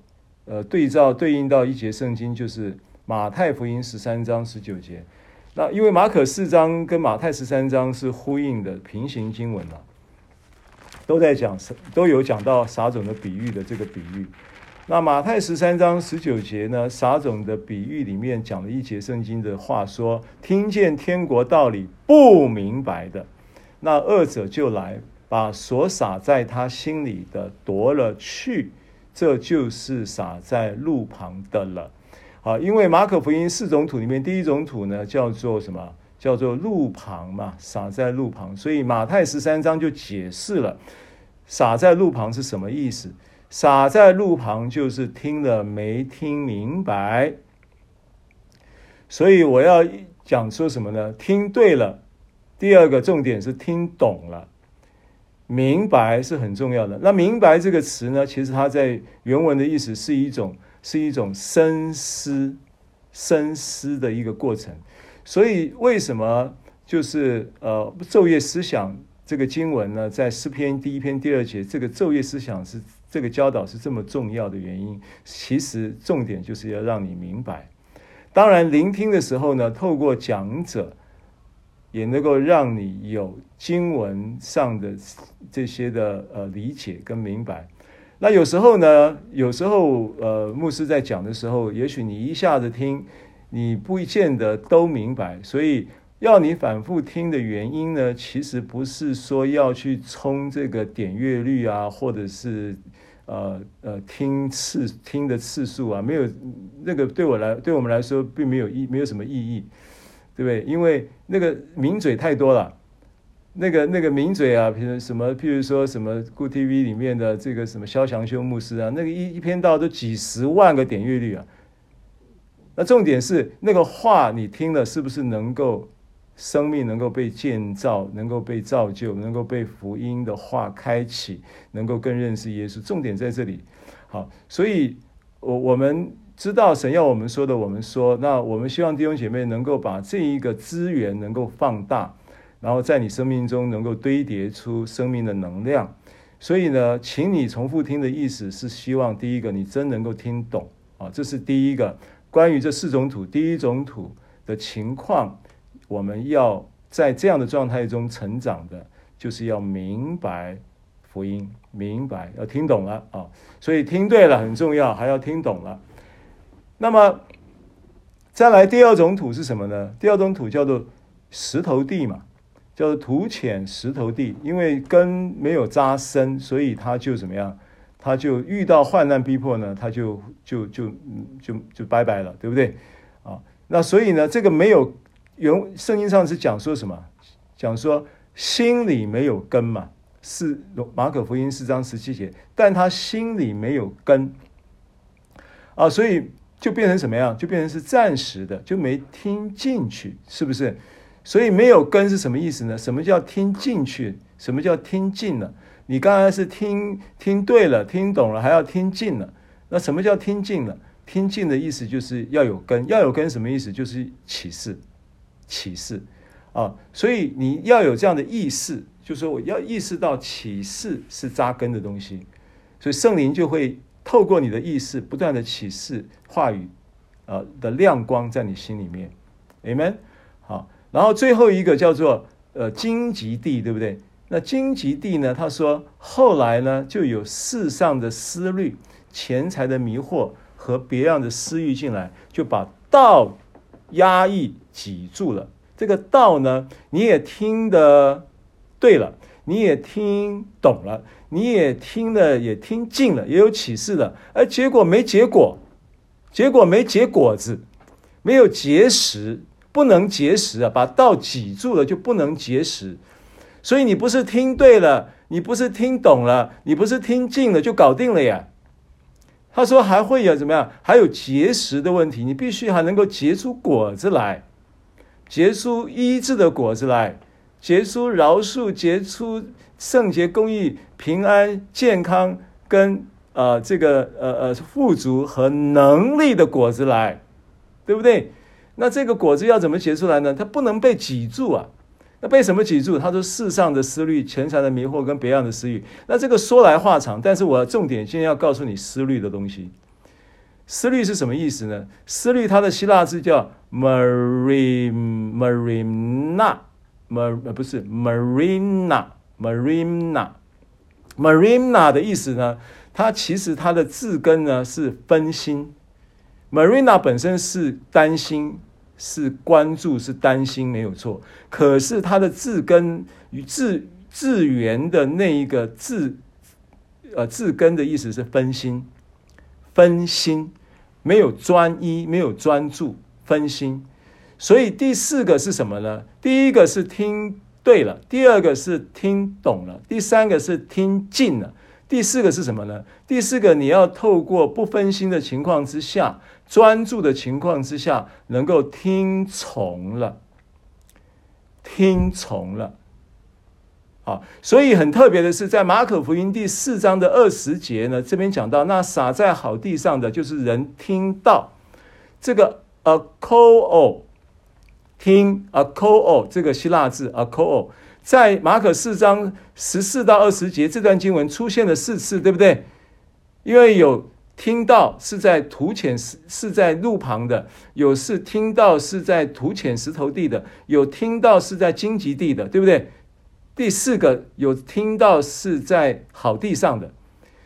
呃对照对应到一节圣经，就是马太福音十三章十九节。那因为马可四章跟马太十三章是呼应的平行经文了，都在讲都有讲到撒种的比喻的这个比喻。那马太十三章十九节呢，撒种的比喻里面讲了一节圣经的话说，听见天国道理不明白的，那二者就来把所撒在他心里的夺了去，这就是撒在路旁的了。啊，因为马可福音四种土里面，第一种土呢叫做什么？叫做路旁嘛，撒在路旁。所以马太十三章就解释了，撒在路旁是什么意思？撒在路旁就是听了没听明白。所以我要讲说什么呢？听对了，第二个重点是听懂了，明白是很重要的。那明白这个词呢，其实它在原文的意思是一种。是一种深思、深思的一个过程，所以为什么就是呃昼夜思想这个经文呢？在诗篇第一篇第二节，这个昼夜思想是这个教导是这么重要的原因。其实重点就是要让你明白。当然，聆听的时候呢，透过讲者也能够让你有经文上的这些的呃理解跟明白。那有时候呢，有时候呃，牧师在讲的时候，也许你一下子听，你不见得都明白。所以要你反复听的原因呢，其实不是说要去冲这个点阅率啊，或者是呃呃听次听的次数啊，没有那个对我来对我们来说并没有意没有什么意义，对不对？因为那个名嘴太多了。那个那个名嘴啊，譬如什么，譬如说什么 Good TV 里面的这个什么萧祥修牧师啊，那个一一篇道都几十万个点阅率啊。那重点是那个话你听了是不是能够生命能够被建造，能够被造就，能够被福音的话开启，能够更认识耶稣。重点在这里。好，所以我我们知道神要我们说的，我们说。那我们希望弟兄姐妹能够把这一个资源能够放大。然后在你生命中能够堆叠出生命的能量，所以呢，请你重复听的意思是希望第一个你真能够听懂啊，这是第一个关于这四种土，第一种土的情况，我们要在这样的状态中成长的，就是要明白福音，明白要听懂了啊，所以听对了很重要，还要听懂了。那么再来第二种土是什么呢？第二种土叫做石头地嘛。叫做土浅石头地，因为根没有扎深，所以他就怎么样？他就遇到患难逼迫呢，他就就就就就拜拜了，对不对？啊，那所以呢，这个没有原圣经上是讲说什么？讲说心里没有根嘛，是马可福音四章十七节，但他心里没有根啊，所以就变成什么样？就变成是暂时的，就没听进去，是不是？所以没有根是什么意思呢？什么叫听进去？什么叫听进了？你刚才是听听对了，听懂了，还要听进了。那什么叫听进了？听进的意思就是要有根，要有根什么意思？就是启示，启示啊。所以你要有这样的意识，就是说我要意识到启示是扎根的东西，所以圣灵就会透过你的意识不断的启示话语，呃的亮光在你心里面，Amen。好。然后最后一个叫做呃荆棘地，对不对？那荆棘地呢？他说后来呢就有世上的思虑、钱财的迷惑和别样的私欲进来，就把道压抑挤住了。这个道呢，你也听得对了，你也听懂了，你也听了，也听进了，也有启示了，而结果没结果，结果没结果子，没有结实。不能结实啊，把道挤住了就不能结实，所以你不是听对了，你不是听懂了，你不是听进了就搞定了呀。他说还会有怎么样？还有结实的问题，你必须还能够结出果子来，结出医治的果子来，结出饶恕，结出圣洁、公义、平安、健康跟呃这个呃呃富足和能力的果子来，对不对？那这个果子要怎么结出来呢？它不能被挤住啊！那被什么挤住？他说世上的思虑、钱财的迷惑跟别样的私欲。那这个说来话长，但是我重点今天要告诉你思虑的东西。思虑是什么意思呢？思虑它的希腊字叫 marim marina mar 不是 marina marina marina 的意思呢？它其实它的字根呢是分心。marina 本身是担心，是关注，是担心，没有错。可是它的字根与字字源的那一个字，呃，字根的意思是分心，分心。没有专一，没有专注，分心。所以第四个是什么呢？第一个是听对了，第二个是听懂了，第三个是听进了，第四个是什么呢？第四个你要透过不分心的情况之下，专注的情况之下，能够听从了，听从了。啊，所以很特别的是，在马可福音第四章的二十节呢，这边讲到，那撒在好地上的就是人听到这个 akouo，听 akouo 这个希腊字 akouo，在马可四章十四到二十节这段经文出现了四次，对不对？因为有听到是在土浅是是在路旁的，有是听到是在土浅石头地的，有听到是在荆棘地的，对不对？第四个有听到是在好地上的，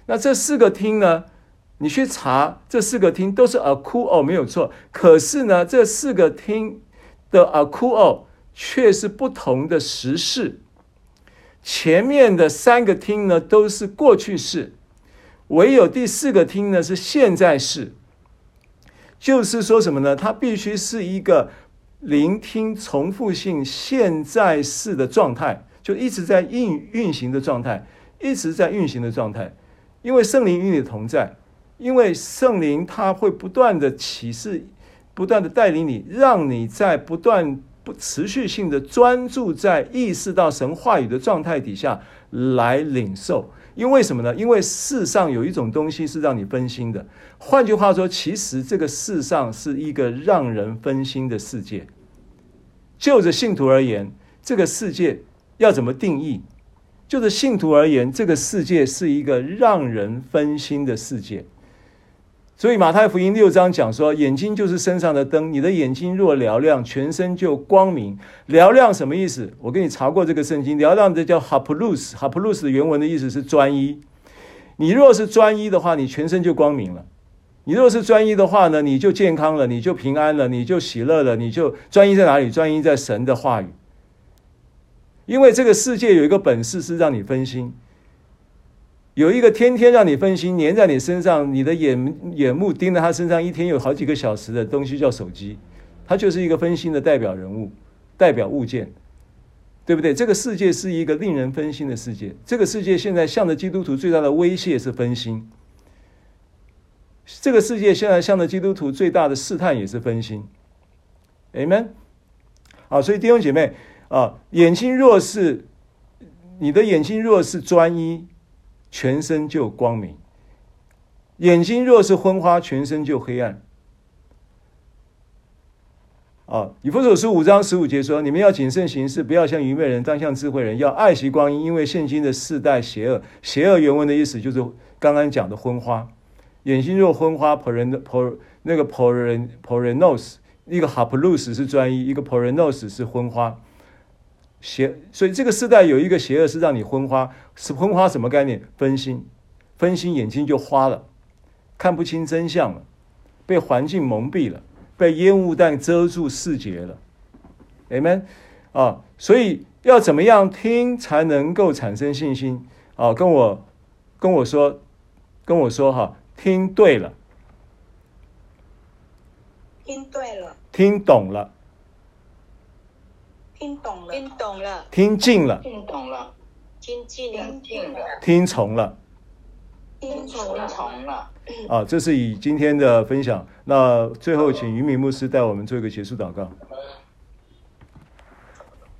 那这四个听呢？你去查这四个听都是 akouo 没有错，可是呢，这四个听的 akuo 却是不同的时事。前面的三个听呢都是过去式，唯有第四个听呢是现在式。就是说什么呢？它必须是一个聆听重复性现在式的状态。就一直在运运行的状态，一直在运行的状态，因为圣灵与你同在，因为圣灵它会不断的启示，不断的带领你，让你在不断不持续性的专注在意识到神话语的状态底下来领受。因为什么呢？因为世上有一种东西是让你分心的。换句话说，其实这个世上是一个让人分心的世界。就着信徒而言，这个世界。要怎么定义？就着信徒而言，这个世界是一个让人分心的世界。所以马太福音六章讲说，眼睛就是身上的灯。你的眼睛若嘹亮，全身就光明。嘹亮什么意思？我给你查过这个圣经，嘹亮的叫 haplous，haplous 的原文的意思是专一。你若是专一的话，你全身就光明了。你若是专一的话呢，你就健康了，你就平安了，你就喜乐了，你就专一在哪里？专一在神的话语。因为这个世界有一个本事是让你分心，有一个天天让你分心，黏在你身上，你的眼眼目盯在他身上，一天有好几个小时的东西叫手机，它就是一个分心的代表人物、代表物件，对不对？这个世界是一个令人分心的世界。这个世界现在向着基督徒最大的威胁是分心，这个世界现在向着基督徒最大的试探也是分心。Amen。好，所以弟兄姐妹。啊，眼睛若是你的眼睛若是专一，全身就光明；眼睛若是昏花，全身就黑暗。啊，以弗所书五章十五节说：“你们要谨慎行事，不要像愚昧人，当像智慧人，要爱惜光阴，因为现今的世代邪恶。邪恶原文的意思就是刚刚讲的昏花。眼睛若昏花，porenos 那个 porenos 一个 h a p l o s 是专一，一个 p o r n o s 是昏花。”邪，所以这个时代有一个邪恶是让你昏花，是昏花什么概念？分心，分心眼睛就花了，看不清真相了，被环境蒙蔽了，被烟雾弹遮住视觉了。Amen 啊，所以要怎么样听才能够产生信心？啊，跟我跟我说，跟我说哈，听对了，听对了，听懂了。听懂了，听懂了，听进了，听懂了，听进了，听进了，听从了，听从了，从了。啊，这是以今天的分享。那最后，请于敏牧师带我们做一个结束祷告。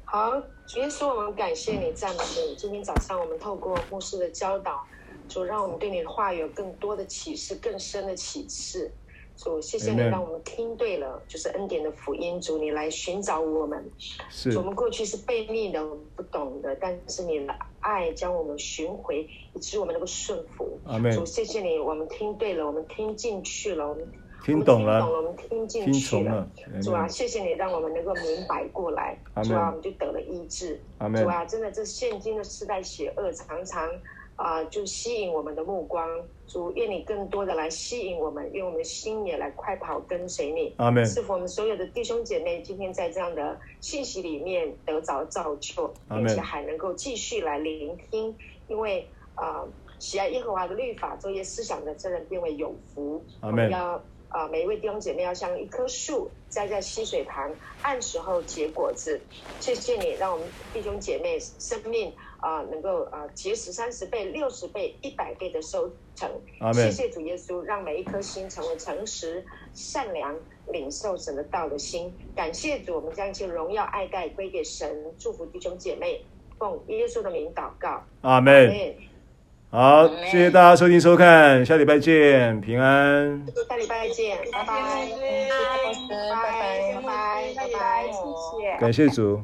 好，主耶稣，我们感谢你，赞美你。今天早上，我们透过牧师的教导，主让我们对你的话有更多的启示，更深的启示。主，谢谢你让我们听对了，就是恩典的福音。主，你来寻找我们。是。我们过去是悖逆的，我们不懂的，但是你的爱将我们寻回，以致我们能够顺服。阿门。主，谢谢你，我们听对了，我们听进去了，我们听懂了，我们听进去了。主啊，谢谢你，让我们能够明白过来。主啊，我们就得了医治。主啊，真的，这现今的世代邪恶，常常。啊、呃，就吸引我们的目光，主愿你更多的来吸引我们，愿我们的心也来快跑跟随你。阿门。赐福我们所有的弟兄姐妹，今天在这样的信息里面得着造就，并且还能够继续来聆听，因为啊、呃，喜爱耶和华的律法，昼夜思想的这人变为有福。阿门。要啊、呃，每一位弟兄姐妹要像一棵树栽在溪水旁，按时候结果子。谢谢你，让我们弟兄姐妹生命。啊，能够啊结实三十倍、六十倍、一百倍的收成。阿门。谢谢主耶稣，让每一颗心成为诚实、善良、领受神的道的心。感谢主，我们将一切荣耀、爱戴归给神。祝福弟兄姐妹，奉耶稣的名祷告。阿门。好，谢谢大家收听收看，下礼拜见，平安。下礼拜见，拜拜，拜拜，拜拜，拜拜，谢谢。感谢主。